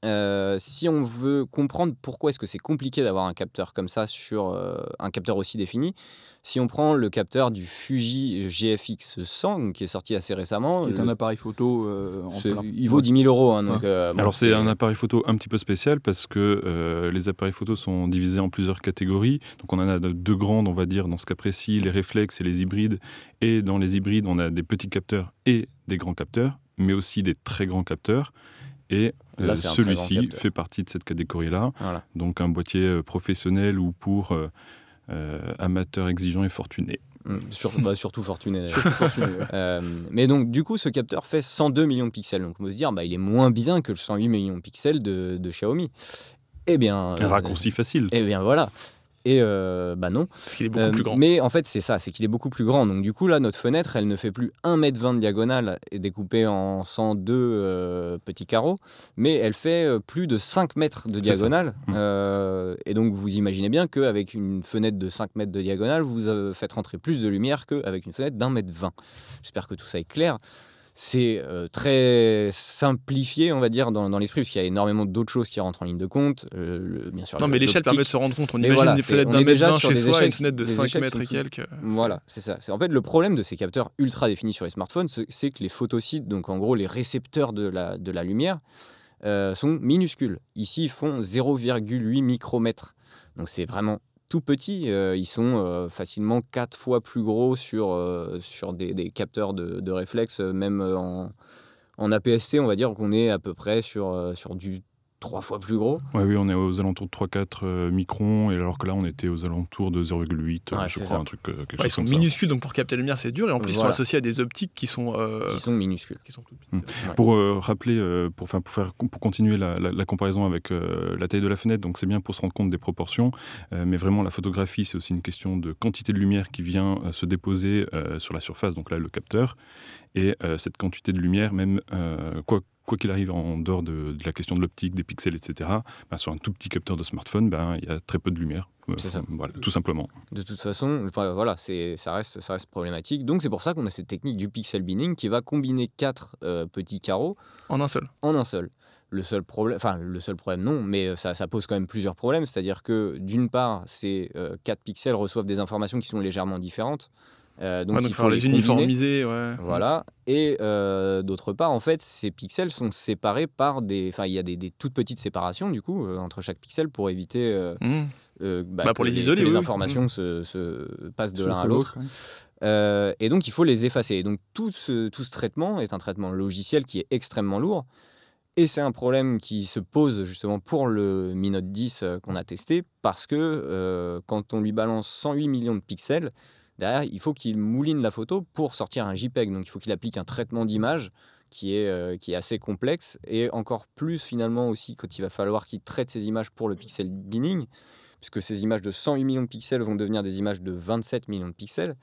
Speaker 5: Euh, si on veut comprendre pourquoi est-ce que c'est compliqué d'avoir un capteur comme ça sur euh, un capteur aussi défini, si on prend le capteur du Fuji GFX 100 qui est sorti assez récemment,
Speaker 3: Qui est
Speaker 5: le-
Speaker 3: un appareil photo euh, en
Speaker 5: c'est-
Speaker 3: plein.
Speaker 5: il vaut 10 000 euros. hein, donc, euh, bon,
Speaker 4: Alors c'est un appareil photo un petit peu spécial parce que euh, les appareils photo sont divisés en plusieurs catégories. Donc on en a de- deux grandes, on va dire, dans ce cas précis, les réflexes et les hybrides. Et dans les hybrides, on a des petits capteurs et des grands capteurs, mais aussi des très grands capteurs. Et euh, celui-ci fait partie de cette catégorie-là.
Speaker 5: Voilà.
Speaker 4: Donc un boîtier euh, professionnel ou pour euh, euh, amateurs exigeants et fortunés.
Speaker 5: Mm, sur- bah, surtout fortuné. *laughs* Euh, mais donc, du coup, ce capteur fait 102 millions de pixels. Donc, on peut se dire, bah, il est moins bien que le 108 millions de pixels de, de Xiaomi. Eh bien,
Speaker 4: Un raccourci facile.
Speaker 5: Eh bien, voilà. Et euh, bah non.
Speaker 1: Parce qu'il est beaucoup
Speaker 5: Euh,
Speaker 1: plus grand.
Speaker 5: Mais en fait, c'est ça, c'est qu'il est beaucoup plus grand. Donc, du coup, là, notre fenêtre, elle ne fait plus 1m20 de diagonale et découpée en 102 euh, petits carreaux, mais elle fait euh, plus de 5 mètres de diagonale.
Speaker 4: Mm.
Speaker 5: Euh, et donc, vous imaginez bien qu'avec une fenêtre de 5 mètres de diagonale, vous faites rentrer plus de lumière qu'avec une fenêtre d'un mètre 20. J'espère que tout ça est clair. C'est euh, très simplifié, on va dire, dans, dans l'esprit, parce qu'il y a énormément d'autres choses qui rentrent en ligne de compte. Euh, le- bien sûr,
Speaker 1: Non, mais l'échelle permet de se rendre compte. On
Speaker 5: Mais
Speaker 1: imagine
Speaker 5: voilà,
Speaker 1: des fenêtres d'un
Speaker 5: est
Speaker 1: mètre
Speaker 5: déjà
Speaker 1: 20
Speaker 5: sur
Speaker 1: chez soi une fenêtre de
Speaker 5: des
Speaker 1: 5
Speaker 5: échelles
Speaker 1: mètres et quelques.
Speaker 5: Voilà, c'est ça. C'est- En fait, le problème de ces capteurs ultra définis sur les smartphones, c'est- que les photocides, donc en gros les récepteurs de la, de la lumière, euh, sont minuscules. Ici, ils font 0,8 micromètres. Donc c'est vraiment tout petit. Euh, ils sont euh, facilement 4 fois plus gros sur, euh, sur des, capteurs de, de réflexe, euh, même en, en APS-C, on va dire qu'on est à peu près sur, sur du 3 fois plus gros.
Speaker 4: Ouais, oui, on est aux alentours de 3-4 euh, microns, et alors que là, on était aux alentours de 0,8, euh,
Speaker 5: Ouais,
Speaker 4: je
Speaker 5: c'est
Speaker 4: crois,
Speaker 5: ça.
Speaker 4: un truc, euh, quelque
Speaker 1: Ouais, ils
Speaker 4: chose
Speaker 1: sont
Speaker 4: comme ça.
Speaker 1: minuscules, donc pour capter la lumière, c'est dur. Et en plus, ils sont
Speaker 5: Voilà.
Speaker 1: associés à des optiques qui sont. euh,
Speaker 5: qui sont minuscules.
Speaker 1: qui sont toutes
Speaker 4: Mm.
Speaker 1: petites.
Speaker 4: Pour euh, rappeler, euh, pour, faire, pour continuer la, la- la comparaison avec euh, la taille de la fenêtre, donc c'est bien pour se rendre compte des proportions, euh, mais vraiment la photographie, c'est aussi une question de quantité de lumière qui vient euh, se déposer euh, sur la surface, donc là le capteur, et euh, cette quantité de lumière, même euh, quoi quoi qu'il arrive en dehors de, de la question de l'optique, des pixels, etc., ben, sur un tout petit capteur de smartphone, ben, il y a très peu de lumière, Euh,
Speaker 5: C'est ça.
Speaker 4: voilà, tout simplement.
Speaker 5: De toute façon, enfin, voilà, ça, reste, ça reste problématique. Donc c'est pour ça qu'on a cette technique du pixel binning qui va combiner quatre euh, petits carreaux
Speaker 1: En un seul.
Speaker 5: en un seul. Le seul problème, enfin le seul problème non, mais euh, ça, ça pose quand même plusieurs problèmes. C'est-à-dire que d'une part, ces euh, quatre pixels reçoivent des informations qui sont légèrement différentes. Euh, donc
Speaker 1: Ouais, donc,
Speaker 5: il faut les
Speaker 1: les uniformiser. Ouais.
Speaker 5: Voilà. Et euh, d'autre part, en fait, ces pixels sont séparés par des. Enfin, il y a des, des toutes petites séparations, du coup, euh, entre chaque pixel pour éviter. euh,
Speaker 1: Mmh.
Speaker 5: euh, bah,
Speaker 1: Bah, pour
Speaker 5: que
Speaker 1: les
Speaker 5: que
Speaker 1: isoler,
Speaker 5: les
Speaker 1: oui, oui.
Speaker 5: informations se, se passent de l'un à l'autre.
Speaker 3: ouais.
Speaker 5: Euh, et donc, il faut les effacer. Et donc, tout ce, tout ce traitement est un traitement logiciel qui est extrêmement lourd. Et c'est un problème qui se pose justement pour le Mi Note 10 euh, qu'on a testé, parce que euh, quand on lui balance 108 millions de pixels, derrière, il faut qu'il mouline la photo pour sortir un JPEG. Donc, il faut qu'il applique un traitement d'image qui est, euh, qui est assez complexe, et encore plus finalement aussi quand il va falloir qu'il traite ces images pour le pixel binning, puisque ces images de 108 millions de pixels vont devenir des images de 27 millions de pixels.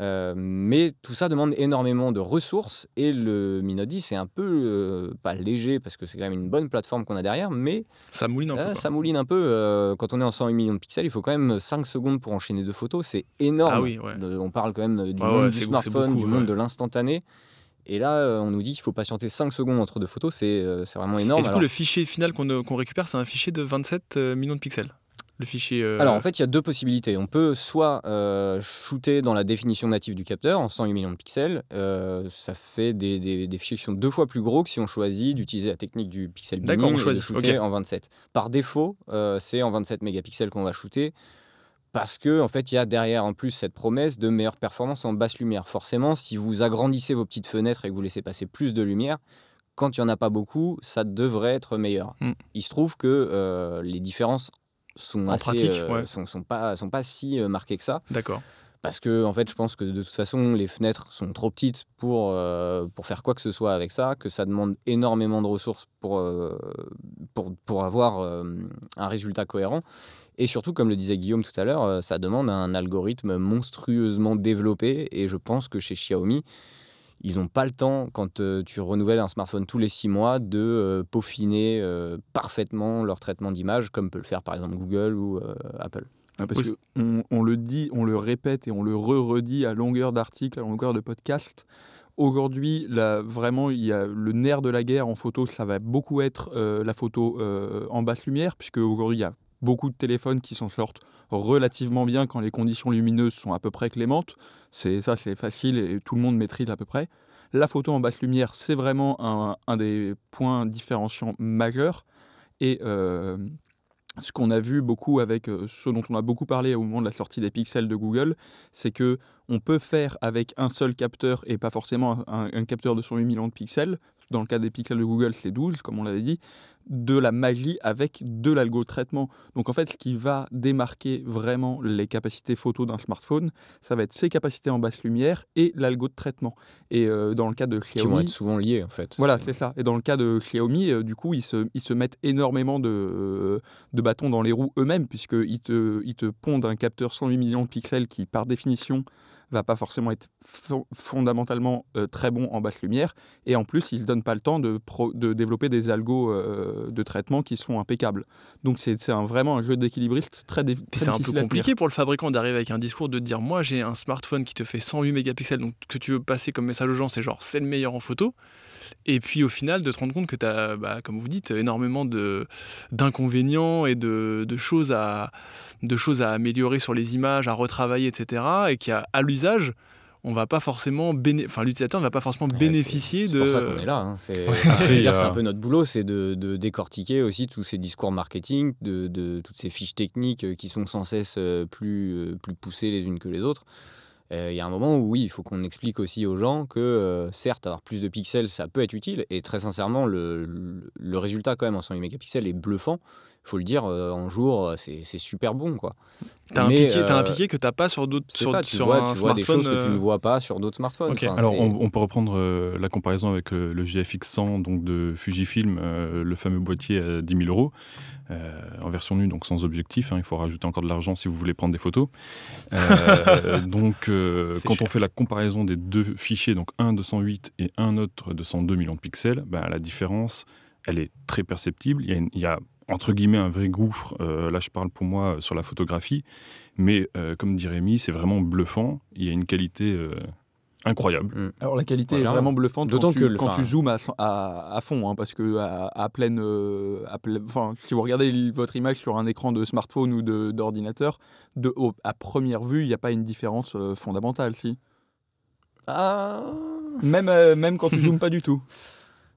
Speaker 5: Euh, mais tout ça demande énormément de ressources et le Mi Note 10 est un peu euh, pas léger parce que c'est quand même une bonne plateforme qu'on a derrière, mais
Speaker 1: Ça mouline un peu.
Speaker 5: euh, ça mouline un peu. euh, quand on est en 108 millions de pixels, il faut quand même 5 secondes pour enchaîner deux photos, c'est énorme.
Speaker 1: Ah oui, ouais.
Speaker 5: On parle quand même du monde
Speaker 1: ouais,
Speaker 5: du
Speaker 1: c'est-
Speaker 5: smartphone,
Speaker 1: c'est beaucoup,
Speaker 5: du monde
Speaker 1: ouais.
Speaker 5: de l'instantané. Et là, on nous dit qu'il faut patienter 5 secondes entre deux photos, c'est c'est vraiment
Speaker 1: Et
Speaker 5: énorme.
Speaker 1: du coup,
Speaker 5: Alors-
Speaker 1: le fichier final qu'on récupère, c'est un fichier de 27 euh, millions de pixels. Le fichier. euh,
Speaker 5: Alors en fait, il y a deux possibilités. On peut soit euh, shooter dans la définition native du capteur en 108 millions de pixels. Euh, ça fait des, des- des fichiers qui sont deux fois plus gros que si on choisit d'utiliser la technique du pixel binning
Speaker 1: on
Speaker 5: et de
Speaker 1: choisit,
Speaker 5: shooter en 27. Par défaut, c'est en 27 mégapixels qu'on va shooter. Parce que en fait, il y a derrière en plus cette promesse de meilleure performance en basse lumière. Forcément, si vous agrandissez vos petites fenêtres et que vous laissez passer plus de lumière, quand il n'y en a pas beaucoup, ça devrait être meilleur.
Speaker 1: Mm.
Speaker 5: Il se trouve que euh, les différences sont
Speaker 1: En
Speaker 5: assez,
Speaker 1: pratique,
Speaker 5: euh,
Speaker 1: ouais.
Speaker 5: sont, sont pas sont pas si euh, marquées que ça.
Speaker 1: D'accord.
Speaker 5: Parce que en fait, je pense que de toute façon, les fenêtres sont trop petites pour, euh, pour faire quoi que ce soit avec ça, que ça demande énormément de ressources pour, euh, pour, pour avoir euh, un résultat cohérent. Et surtout, comme le disait Guillaume tout à l'heure, ça demande un algorithme monstrueusement développé. Et je pense que chez Xiaomi, ils n'ont pas le temps, quand euh, tu renouvelles un smartphone tous les six mois, de euh, peaufiner euh, parfaitement leur traitement d'image, comme peut le faire par exemple Google ou Apple.
Speaker 3: Ah, parce
Speaker 1: Oui.
Speaker 3: on le dit, on le répète et on le re-redit à longueur d'articles, à longueur de podcast. Aujourd'hui, là, vraiment, il y a le nerf de la guerre en photo, ça va beaucoup être la photo en basse lumière, puisque aujourd'hui, il y a beaucoup de téléphones qui s'en sortent relativement bien quand les conditions lumineuses sont à peu près clémentes. C'est ça, c'est facile et tout le monde maîtrise à peu près. La photo en basse lumière, c'est vraiment un, des points différenciants majeurs. Et euh, ce qu'on a vu beaucoup avec euh, ce dont on a beaucoup parlé au moment de la sortie des pixels de Google, c'est que on peut faire avec un seul capteur et pas forcément un, un capteur de 108 millions de pixels. Dans le cas des pixels de Google, c'est 12, comme on l'avait dit, de la magie avec de l'algo traitement. Donc en fait, ce qui va démarquer vraiment les capacités photo d'un smartphone, ça va être ses capacités en basse lumière et l'algo de traitement. Et euh, dans le cas de
Speaker 5: Qui vont
Speaker 3: Xiaomi,
Speaker 5: être souvent liés en fait.
Speaker 3: voilà, c'est ça. Et dans le cas de Xiaomi, euh, du coup, ils se, ils se mettent énormément de, euh, de bâtons dans les roues eux-mêmes, puisqu'ils te, ils te pondent un capteur 108 millions de pixels qui, par définition, va pas forcément être fo- fondamentalement euh, très bon en basse lumière. Et en plus, ils ne se donnent pas le temps de, pro- de développer des algos euh, de traitement qui sont impeccables. Donc, c'est un, vraiment un jeu d'équilibriste très, très
Speaker 1: c'est un peu compliqué pour le fabricant d'arriver avec un discours de dire moi j'ai un smartphone qui te fait 108 mégapixels donc ce que tu veux passer comme message aux gens c'est genre c'est le meilleur en photo et puis au final de te rendre compte que tu as bah, comme vous dites énormément de d'inconvénients et de, de choses à de choses à améliorer sur les images à retravailler etc et qu'à à l'usage on va pas forcément béné- enfin l'utilisateur ne va pas forcément
Speaker 5: Ouais,
Speaker 1: bénéficier de
Speaker 5: C'est pour ça qu'on est là. hein. C'est
Speaker 4: Ouais.
Speaker 5: un peu notre boulot, c'est de, de décortiquer aussi tous ces discours marketing, de, de toutes ces fiches techniques qui sont sans cesse euh, plus, euh, plus poussées les unes que les autres. Euh, Il y a un moment où oui, il faut qu'on explique aussi aux gens que euh, certes, avoir plus de pixels, ça peut être utile. Et très sincèrement, le, le- le résultat quand même en 108 mégapixels est bluffant. Il faut le dire, euh, en jour, euh, c'est super bon. quoi.
Speaker 1: T'as un, piqué, t'as un
Speaker 5: euh,
Speaker 1: piqué que t'as pas sur d'autres sur,
Speaker 5: ça, tu
Speaker 1: sur
Speaker 5: vois,
Speaker 1: un
Speaker 5: tu vois des
Speaker 1: smartphone,
Speaker 5: choses que tu ne
Speaker 1: euh,
Speaker 5: vois pas sur d'autres smartphones. Enfin,
Speaker 4: Alors, on, on peut reprendre euh, la comparaison avec euh, le GFX 100 donc de Fujifilm, euh, le fameux boîtier à 10 000 euros, euh, en version nue, donc sans objectif. hein, il faut rajouter encore de l'argent si vous voulez prendre des photos. Euh, *laughs* donc, euh, quand
Speaker 1: cher.
Speaker 4: on fait la comparaison des deux fichiers, donc un de 108 et un autre de 102 millions de pixels, bah, la différence, elle est très perceptible. Il y a, une- il y a, entre guillemets un vrai gouffre. euh, là, je parle pour moi euh, sur la photographie. Mais euh, comme dit Rémi, c'est vraiment bluffant. Il y a une qualité euh, incroyable.
Speaker 3: Alors la qualité est vraiment bluffante
Speaker 5: D'autant
Speaker 3: quand, tu,
Speaker 5: que
Speaker 3: quand tu zoomes à, à, à fond, hein, parce que à, à pleine, euh, à pleine- enfin, si vous regardez votre image sur un écran de smartphone ou de- d'ordinateur, de, au- à première vue, il n'y a pas une différence euh, fondamentale, si?
Speaker 5: Ah
Speaker 3: Même, euh, même quand tu *laughs* zoomes pas du tout.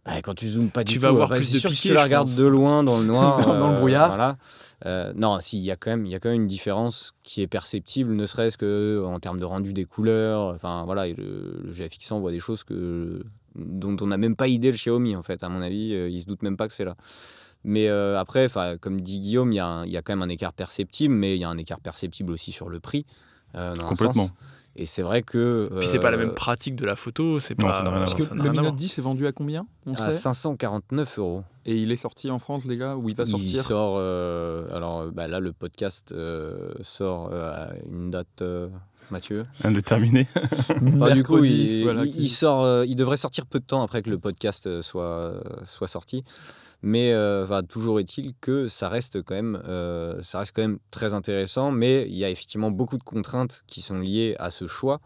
Speaker 5: Bah, quand tu zoomes pas du
Speaker 1: Tu
Speaker 5: tout,
Speaker 1: vas avoir
Speaker 5: après,
Speaker 1: plus
Speaker 5: c'est
Speaker 1: de
Speaker 5: sûr que
Speaker 1: piqué,
Speaker 5: si tu la
Speaker 1: je
Speaker 5: regardes de loin dans le noir, *laughs*
Speaker 3: Dans- dans le
Speaker 5: euh,
Speaker 3: brouillard.
Speaker 5: voilà. Euh, non, si il y a quand même, il y a quand même une différence qui est perceptible, ne serait-ce que en termes de rendu des couleurs. Enfin voilà, et le, le GFX 100 voit des choses que dont on n'a même pas idée le Xiaomi en fait. À mon avis, euh, il se doute même pas que c'est là. Mais euh, après, comme dit Guillaume, il y, a un- il y a quand même un écart perceptible, mais il y a un écart perceptible aussi sur le prix. euh, dans un
Speaker 4: Complètement.
Speaker 5: sens. Et c'est vrai que.
Speaker 1: Puis c'est pas la
Speaker 5: euh,
Speaker 1: même pratique de la photo, c'est
Speaker 4: Non,
Speaker 1: pas.
Speaker 4: à
Speaker 3: Parce que le
Speaker 1: rien
Speaker 3: Mi
Speaker 1: à
Speaker 3: Note
Speaker 1: voir.
Speaker 3: 10 est vendu à combien On
Speaker 5: à
Speaker 3: sait
Speaker 5: 549 euros.
Speaker 3: Et il est sorti en France déjà Ou il va
Speaker 5: Il
Speaker 3: sortir
Speaker 5: sort. euh, alors euh, bah, là, le podcast euh, sort euh, à une date, euh, Mathieu.
Speaker 4: Indéterminé.
Speaker 5: Bah, *laughs* du coup, il,
Speaker 3: voilà,
Speaker 5: il- il sort. euh, il devrait sortir peu de temps après que le podcast euh, soit soit sorti. Mais euh, toujours est-il que ça reste euh, ça reste quand même très intéressant. Mais il y a effectivement beaucoup de contraintes qui sont liées à ce choix.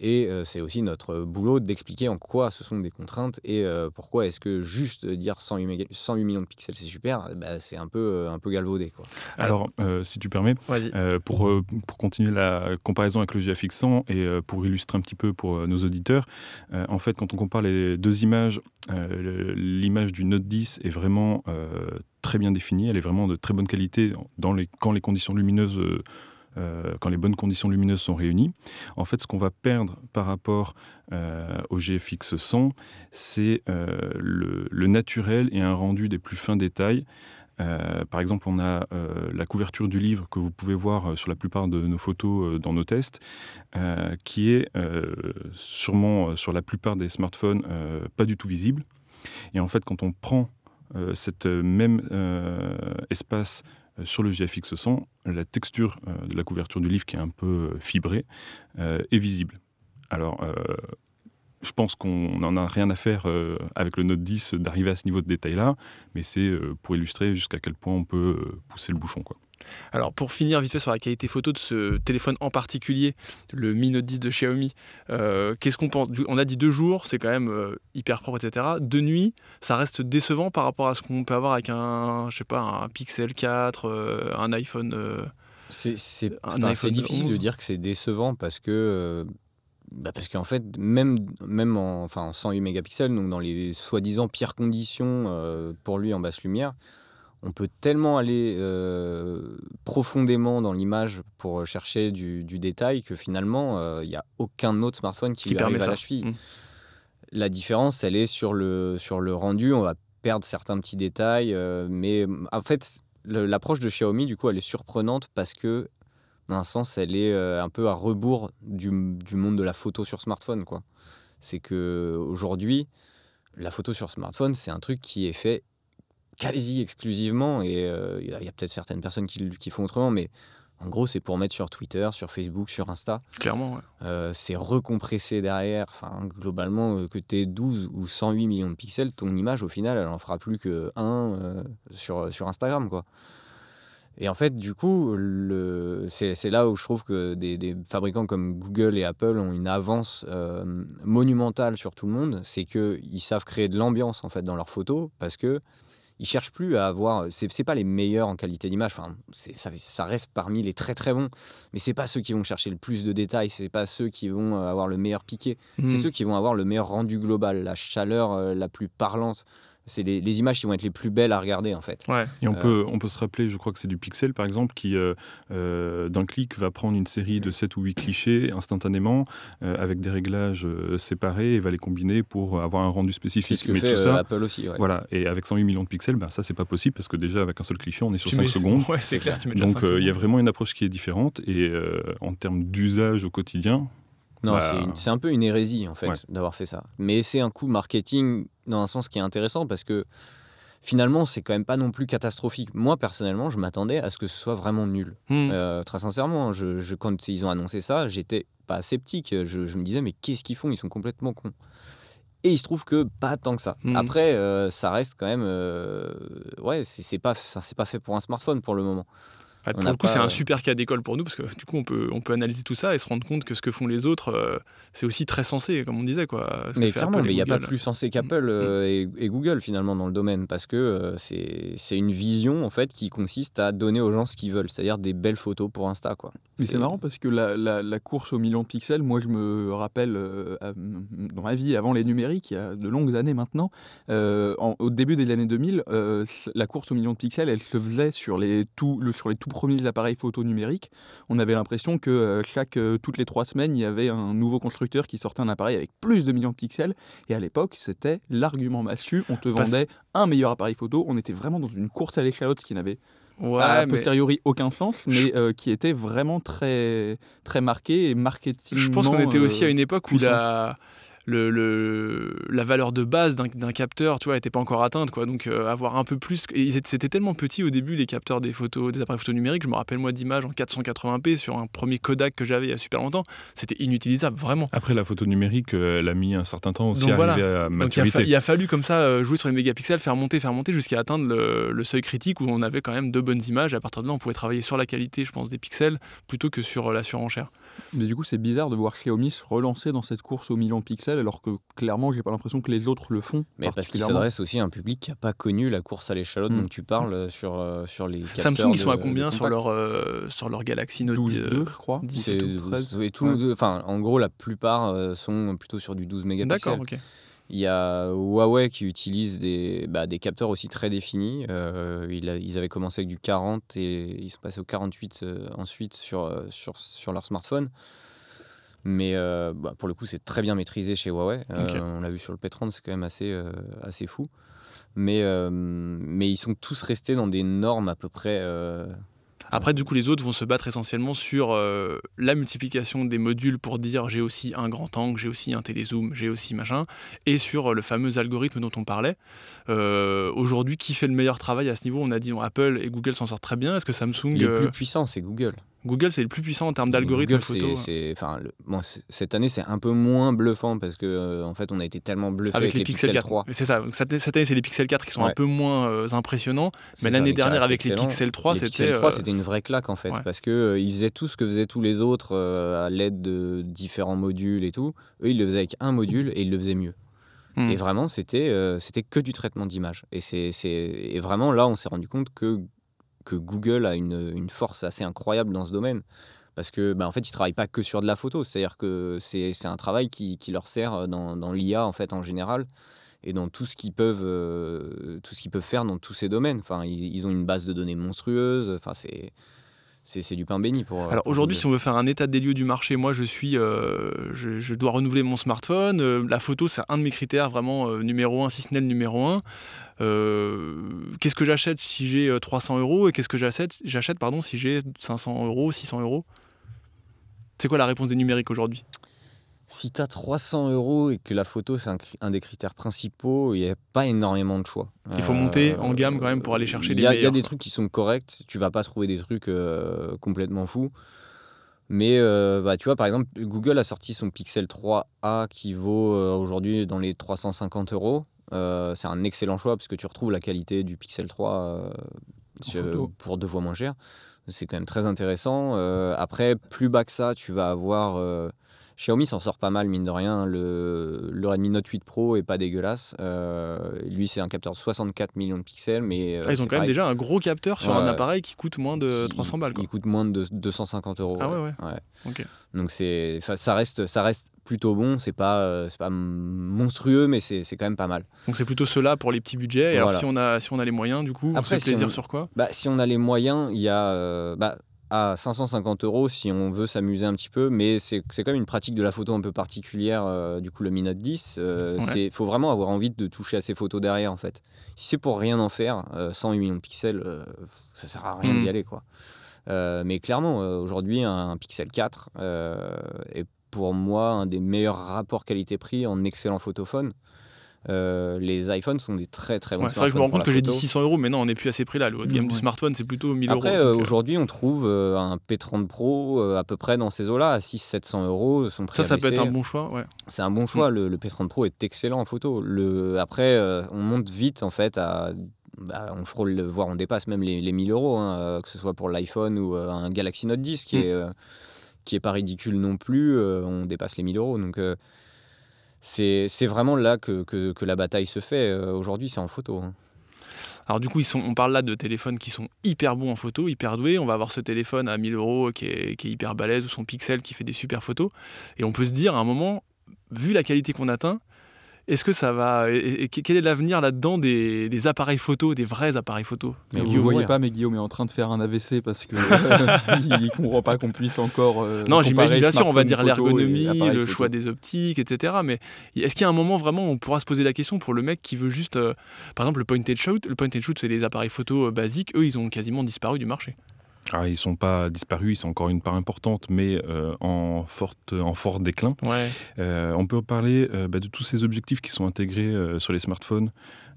Speaker 5: Et euh, c'est aussi notre boulot d'expliquer en quoi ce sont des contraintes et euh, pourquoi est-ce que juste dire 108, méga- 108 millions de pixels c'est super, bah, c'est un peu, euh, un peu galvaudé. Quoi.
Speaker 4: Alors, euh, si tu permets. Euh, pour, euh, pour continuer la comparaison avec le GFX 100 et euh, pour illustrer un petit peu pour euh, nos auditeurs, euh, en fait, quand on compare les deux images, euh, l'image du Note 10 est vraiment euh, très bien définie, elle est vraiment de très bonne qualité dans les, quand les conditions lumineuses. Euh, quand les bonnes conditions lumineuses sont réunies. En fait, ce qu'on va perdre par rapport euh, au GFX 100, c'est euh, le, naturel et un rendu des plus fins détails. Par exemple, on a la couverture du livre que vous pouvez voir sur la plupart de nos photos dans nos tests, qui est sûrement sur la plupart des smartphones pas du tout visible. Et en fait, quand on prend euh, cet même euh, espace sur le GFX 100, la texture euh, de la couverture du livre qui est un peu euh, fibrée euh, est visible. Alors, euh, je pense qu'on n'en a rien à faire euh, avec le Note 10 d'arriver à ce niveau de détail-là, mais c'est euh, pour illustrer jusqu'à quel point on peut euh, pousser le bouchon. Quoi.
Speaker 1: Alors pour finir vite fait sur la qualité photo de ce téléphone en particulier, le Mi Note 10 de Xiaomi, euh, qu'est-ce qu'on pense On a dit deux jours, c'est quand même euh, hyper propre, etc. De nuit, ça reste décevant par rapport à ce qu'on peut avoir avec un, je sais pas, un Pixel 4, euh, un iPhone.
Speaker 5: C'est difficile de
Speaker 1: 11.
Speaker 5: dire que c'est décevant parce que. bah parce qu'en fait, même, même en, enfin, en 108 mégapixels, donc dans les soi-disant pires conditions euh, pour lui en basse lumière, on peut tellement aller euh, profondément dans l'image pour chercher du, du détail que finalement, euh, il n'y a aucun autre smartphone qui,
Speaker 1: Qui
Speaker 5: lui
Speaker 1: permet
Speaker 5: arrive à
Speaker 1: ça.
Speaker 5: la cheville.
Speaker 1: Mm.
Speaker 5: La différence, elle est sur le, sur le rendu. On va perdre certains petits détails, euh, mais en fait, l'approche de Xiaomi, du coup, elle est surprenante parce que, dans un sens, elle est euh, un peu à rebours du, du monde de la photo sur smartphone, quoi. C'est que aujourd'hui, la photo sur smartphone, c'est un truc qui est fait quasi exclusivement, et euh, il y a, peut-être certaines personnes qui, font autrement, mais en gros, c'est pour mettre sur Twitter, sur Facebook, sur Insta.
Speaker 1: clairement, ouais.
Speaker 5: Euh, c'est recompressé derrière. Enfin, globalement, euh, que tu aies 12 ou 108 millions de pixels, ton image, au final, elle en fera plus que 1 sur, sur Instagram. quoi. Et en fait, du coup, c'est c'est là où je trouve que des, des fabricants comme Google et Apple ont une avance euh, monumentale sur tout le monde. C'est qu'ils savent créer de l'ambiance en fait dans leurs photos parce que ils cherchent plus à avoir. C'est c'est pas les meilleurs en qualité d'image. Enfin, ça, ça reste parmi les très très bons, mais c'est pas ceux qui vont chercher le plus de détails. C'est pas ceux qui vont euh, avoir le meilleur piqué. C'est
Speaker 1: Mm.
Speaker 5: ceux qui vont avoir le meilleur rendu global, la chaleur euh, la plus parlante. C'est les, les images qui vont être les plus belles à regarder en fait.
Speaker 1: Ouais.
Speaker 4: Et on,
Speaker 5: Euh,
Speaker 4: peut, on peut se rappeler, je crois que c'est du Pixel par exemple, qui euh, euh, d'un clic va prendre une série de 7 ou 8 clichés instantanément euh, avec des réglages euh, séparés et va les combiner pour avoir un rendu spécifique.
Speaker 5: C'est ce que
Speaker 4: Mais
Speaker 5: fait
Speaker 4: tout
Speaker 5: euh,
Speaker 4: ça,
Speaker 5: Apple aussi. ouais.
Speaker 4: voilà. Et avec 108 millions de pixels, bah, ça c'est pas possible parce que déjà avec un seul cliché, on est sur
Speaker 1: Tu
Speaker 4: 5
Speaker 1: mets-
Speaker 4: secondes. *laughs*
Speaker 1: Ouais, c'est
Speaker 5: C'est
Speaker 1: clair,
Speaker 5: clair.
Speaker 1: tu mets déjà
Speaker 4: Donc euh, il y a vraiment une approche qui est différente et euh, en termes d'usage au quotidien,
Speaker 5: Non,
Speaker 4: Bah,
Speaker 5: c'est un peu une hérésie en fait
Speaker 4: Ouais.
Speaker 5: d'avoir fait ça. Mais c'est un coup marketing dans un sens qui est intéressant parce que finalement c'est quand même pas non plus catastrophique. Moi personnellement, je m'attendais à ce que ce soit vraiment nul.
Speaker 1: Mm.
Speaker 5: Euh, très sincèrement, je, je- quand ils ont annoncé ça, j'étais pas sceptique. Je, je me disais mais qu'est-ce qu'ils font? Ils sont complètement cons. Et il se trouve que pas tant que ça.
Speaker 1: Mhm.
Speaker 5: Après, euh, ça reste quand même, euh, ouais, c'est pas, ça c'est pas fait pour un smartphone pour le moment.
Speaker 1: Ah, pour le coup,
Speaker 5: pas,
Speaker 1: c'est un
Speaker 5: euh,
Speaker 1: super cas d'école pour nous parce que du coup, on peut, on peut analyser tout ça et se rendre compte que ce que font les autres, euh, c'est aussi très sensé, comme on disait. Quoi, Ce
Speaker 5: Mais clairement, il n'y a pas plus sensé qu'Apple euh, et, et Google finalement dans le domaine parce que euh, c'est c'est une vision en fait qui consiste à donner aux gens ce qu'ils veulent, c'est-à-dire des belles photos pour Insta quoi.
Speaker 3: Mais c'est marrant parce que la, la- la course au million de pixels, moi je me rappelle euh, dans ma vie avant les numériques, il y a de longues années maintenant, euh, en- au début des années 2000, euh, c- la course au million de pixels, elle se faisait sur les tout, le- sur les tout premiers appareils photo numériques. On avait l'impression que euh, chaque, euh, toutes les trois semaines, il y avait un nouveau constructeur qui sortait un appareil avec plus de millions de pixels. Et à l'époque, c'était l'argument massu. On te vendait un meilleur appareil photo. On était vraiment dans une course à l'échalote qui n'avait
Speaker 1: Ouais,
Speaker 3: a
Speaker 1: mais
Speaker 3: posteriori aucun sens, mais euh, qui était vraiment très, très marqué et marketing.
Speaker 1: je pense qu'on était aussi à une époque où la, le, le- la valeur de base d'un capteur, tu vois, n'était pas encore atteinte, quoi. Donc euh, avoir un peu plus, c'était tellement petit au début les capteurs des photos, des appareils photo numériques. Je me rappelle moi d'images en 480p sur un premier Kodak que j'avais il y a super longtemps. C'était inutilisable, vraiment.
Speaker 4: après la photo numérique, euh, elle a mis un certain temps aussi
Speaker 1: Donc
Speaker 4: à
Speaker 1: voilà.
Speaker 4: arriver à
Speaker 1: Donc il a,
Speaker 4: maturité.
Speaker 1: fa- il a fallu comme ça euh, jouer sur les mégapixels, faire monter, faire monter jusqu'à atteindre le, le seuil critique où on avait quand même de bonnes images. Et à partir de là, on pouvait travailler sur la qualité, je pense, des pixels plutôt que sur la surenchère.
Speaker 3: Mais du coup, c'est bizarre de voir Xiaomi se relancer dans cette course au million de pixels, alors que clairement, j'ai pas l'impression que les autres le font.
Speaker 5: Mais parce qu'il
Speaker 3: particulièrement.
Speaker 5: s'adresse aussi à un public qui n'a pas connu la course à l'échalote
Speaker 3: Mm.
Speaker 5: dont tu parles euh, sur, euh, sur les
Speaker 1: Samsung, ils sont à combien sur leur, euh, sur leur Galaxy Note
Speaker 3: 12
Speaker 1: euh,
Speaker 3: 2, je crois.
Speaker 1: 10
Speaker 5: C'est-
Speaker 3: ou 13.
Speaker 5: et tout-
Speaker 3: Ouais.
Speaker 5: enfin, en gros, la plupart euh, sont plutôt sur du 12 mégapixels.
Speaker 1: D'accord, ok.
Speaker 5: Il y a Huawei qui utilise des, bah, des capteurs aussi très définis. Euh, ils avaient commencé avec du 40 et ils sont passés au 48 euh, ensuite sur, euh, sur, sur leur smartphone. Mais euh, bah, pour le coup, c'est très bien maîtrisé chez Huawei. On l'a vu sur le P30, c'est quand même assez, assez fou. Mais, mais ils sont tous restés dans des normes à peu près.
Speaker 1: Après, du coup, les autres vont se battre essentiellement sur euh, la multiplication des modules pour dire j'ai aussi un grand angle, j'ai aussi un télézoom, j'ai aussi machin, et sur euh, le fameux algorithme dont on parlait. Euh, Aujourd'hui, qui fait le meilleur travail à ce niveau? On a dit Apple et Google s'en sortent très bien. Est-ce que Samsung.
Speaker 5: les plus puissants, c'est Google.
Speaker 1: Google, c'est le plus puissant en termes d'algorithme photo.
Speaker 5: c'est- c'est- enfin, bon, cette année, c'est un peu moins bluffant parce que euh, en fait, on a été tellement bluffé
Speaker 1: Avec, les, Pixel 4.
Speaker 5: 3.
Speaker 1: Mais C'est ça. Donc, cette, année, c'est les Pixel 4 qui sont un peu moins euh, impressionnants. Mais l'année dernière, avec les. Pixel 3,
Speaker 5: Les
Speaker 1: c'était.
Speaker 5: Pixel 3,
Speaker 1: euh,
Speaker 5: c'était une vraie claque en fait,
Speaker 1: ouais.
Speaker 5: parce que ils faisaient tout ce que faisaient tous les autres à l'aide de différents modules et tout. Eux, ils le faisaient avec un module et ils le faisaient mieux.
Speaker 1: hmm.
Speaker 5: Et vraiment, c'était c'était que du traitement d'image. Et, c'est, c'est- et vraiment, là, on s'est rendu compte que, que Google a une, une force assez incroyable dans ce domaine. Parce que, bah, en fait, ils travaillent pas que sur de la photo. C'est-à-dire que c'est, c'est un travail qui, qui leur sert dans, dans l'IA, en fait, en général. Et dans tout ce qu'ils peuvent, euh, tout ce qu'ils peuvent faire dans tous ces domaines. Enfin, ils, ils ont une base de données monstrueuse. Enfin, c'est, c'est, du pain béni pour.
Speaker 1: Alors aujourd'hui, si on veut faire un état des lieux du marché, moi je suis, euh, je, je dois renouveler mon smartphone. euh, la photo, c'est un de mes critères vraiment euh, numéro un, si ce n'est le numéro un. Qu'est-ce que j'achète si j'ai euh, 300 euros et qu'est-ce que j'achète, j'achète pardon, si j'ai 500 euros, 600 euros? C'est quoi la réponse des numériques aujourd'hui?
Speaker 5: Si tu as 300 euros et que la photo, c'est un, des critères principaux, il n'y a pas énormément de choix.
Speaker 1: Il faut monter en gamme quand même pour aller chercher les
Speaker 5: y a- Il y a
Speaker 1: meilleurs,
Speaker 5: des trucs qui sont corrects, tu vas pas trouver des trucs euh, complètement fous. Mais euh, bah, tu vois, par exemple, Google a sorti son Pixel 3a qui vaut euh, aujourd'hui dans les 350 euros. Euh, c'est un excellent choix parce que tu retrouves la qualité du Pixel 3 euh, sur-
Speaker 3: photo.
Speaker 5: pour deux fois moins cher. C'est quand même très intéressant. Euh, après, plus bas que ça, tu vas avoir. Xiaomi s'en sort pas mal, mine de rien. Le, le Redmi Note 8 Pro est pas dégueulasse. Euh, lui, c'est un capteur de 64 millions de pixels. Mais euh,
Speaker 1: Ah, Ils ont quand même déjà un gros capteur sur
Speaker 5: Ouais,
Speaker 1: un appareil qui coûte moins de
Speaker 5: qui-
Speaker 1: 300 balles. Quoi.
Speaker 5: Il coûte moins de 250 euros.
Speaker 1: Ah ouais, ouais.
Speaker 5: Donc ça reste, ça reste plutôt bon. C'est pas, euh, c'est pas monstrueux, mais c'est, c'est quand même pas mal.
Speaker 1: Donc c'est plutôt cela pour les petits budgets. Et alors si on, a, si on a les moyens, du coup, on
Speaker 5: Après,
Speaker 1: se fait
Speaker 5: si
Speaker 1: plaisir
Speaker 5: on-
Speaker 1: sur quoi?
Speaker 5: Bah, si on a les moyens, il y a, bah, à 550 euros si on veut s'amuser un petit peu, mais c'est, quand même une pratique de la photo un peu particulière. euh, du coup, le Mi Note 10, euh,
Speaker 1: Ouais.
Speaker 5: c'est, faut vraiment avoir envie de toucher à ces photos derrière, en fait. Si c'est pour rien en faire, euh, 108 millions de pixels, euh, ça sert à rien
Speaker 1: Mm.
Speaker 5: d'y aller, quoi. Euh, mais clairement, aujourd'hui, un Pixel 4 euh, est pour moi un des meilleurs rapports qualité-prix en excellent photophone. Euh, les iPhones sont des très très bons
Speaker 1: Ouais, C'est vrai que je me rends compte que j'ai dit
Speaker 5: photo.
Speaker 1: 600 euros, mais non, on n'est plus à ces prix-là. Le haut de gamme
Speaker 3: Mm,
Speaker 1: du
Speaker 3: ouais.
Speaker 1: smartphone, c'est plutôt 1000
Speaker 5: Après,
Speaker 1: euros.
Speaker 5: euh,
Speaker 1: donc, euh,
Speaker 5: aujourd'hui, on trouve euh, un P30 Pro euh, à peu près dans ces eaux-là, à 600-700 euros. Son prix
Speaker 1: ça, ça peut être un bon choix. Ouais.
Speaker 5: C'est un bon choix. Le, le P30 Pro est excellent en photo. Le, après, euh, on monte vite en fait à. bah, on frôle, voire on dépasse même les, les 1000 euros, hein, euh, que ce soit pour l'iPhone ou euh, un Galaxy Note 10 qui
Speaker 1: Mm.
Speaker 5: est. euh, qui est pas ridicule non plus, euh, on dépasse les 1000 euros. Donc euh, c'est vraiment là que, la bataille se fait. euh, Aujourd'hui, c'est en photo. hein.
Speaker 1: Alors du coup, on parle là de téléphones qui sont hyper bons en photo, hyper doués. On va avoir ce téléphone à 1000 euros qui est, qui est hyper balèze ou son Pixel qui fait des super photos. Et on peut se dire à un moment, vu la qualité qu'on atteint, est-ce que ça va... et- quel est l'avenir là-dedans des, des appareils photo, des vrais appareils photo?
Speaker 5: Mais
Speaker 3: vous ne voyez pas, mais Guillaume est en train de faire un AVC parce que *laughs* euh, il ne comprend pas qu'on puisse encore. euh,
Speaker 1: Non, j'imagine bien sûr, on va dire l'ergonomie, le
Speaker 3: photo.
Speaker 1: choix des optiques, etc. Mais est-ce qu'il y a un moment vraiment où on pourra se poser la question pour le mec qui veut juste, euh, par exemple, le point and shoot Le point and shoot, c'est les appareils photo euh, basiques. Eux, ils ont quasiment disparu du marché.
Speaker 4: Ah, ils sont pas disparus, ils sont encore une part importante, mais euh, en, forte, en fort déclin.
Speaker 1: Ouais.
Speaker 4: Euh, on peut parler euh, bah, de tous ces objectifs qui sont intégrés sur les smartphones.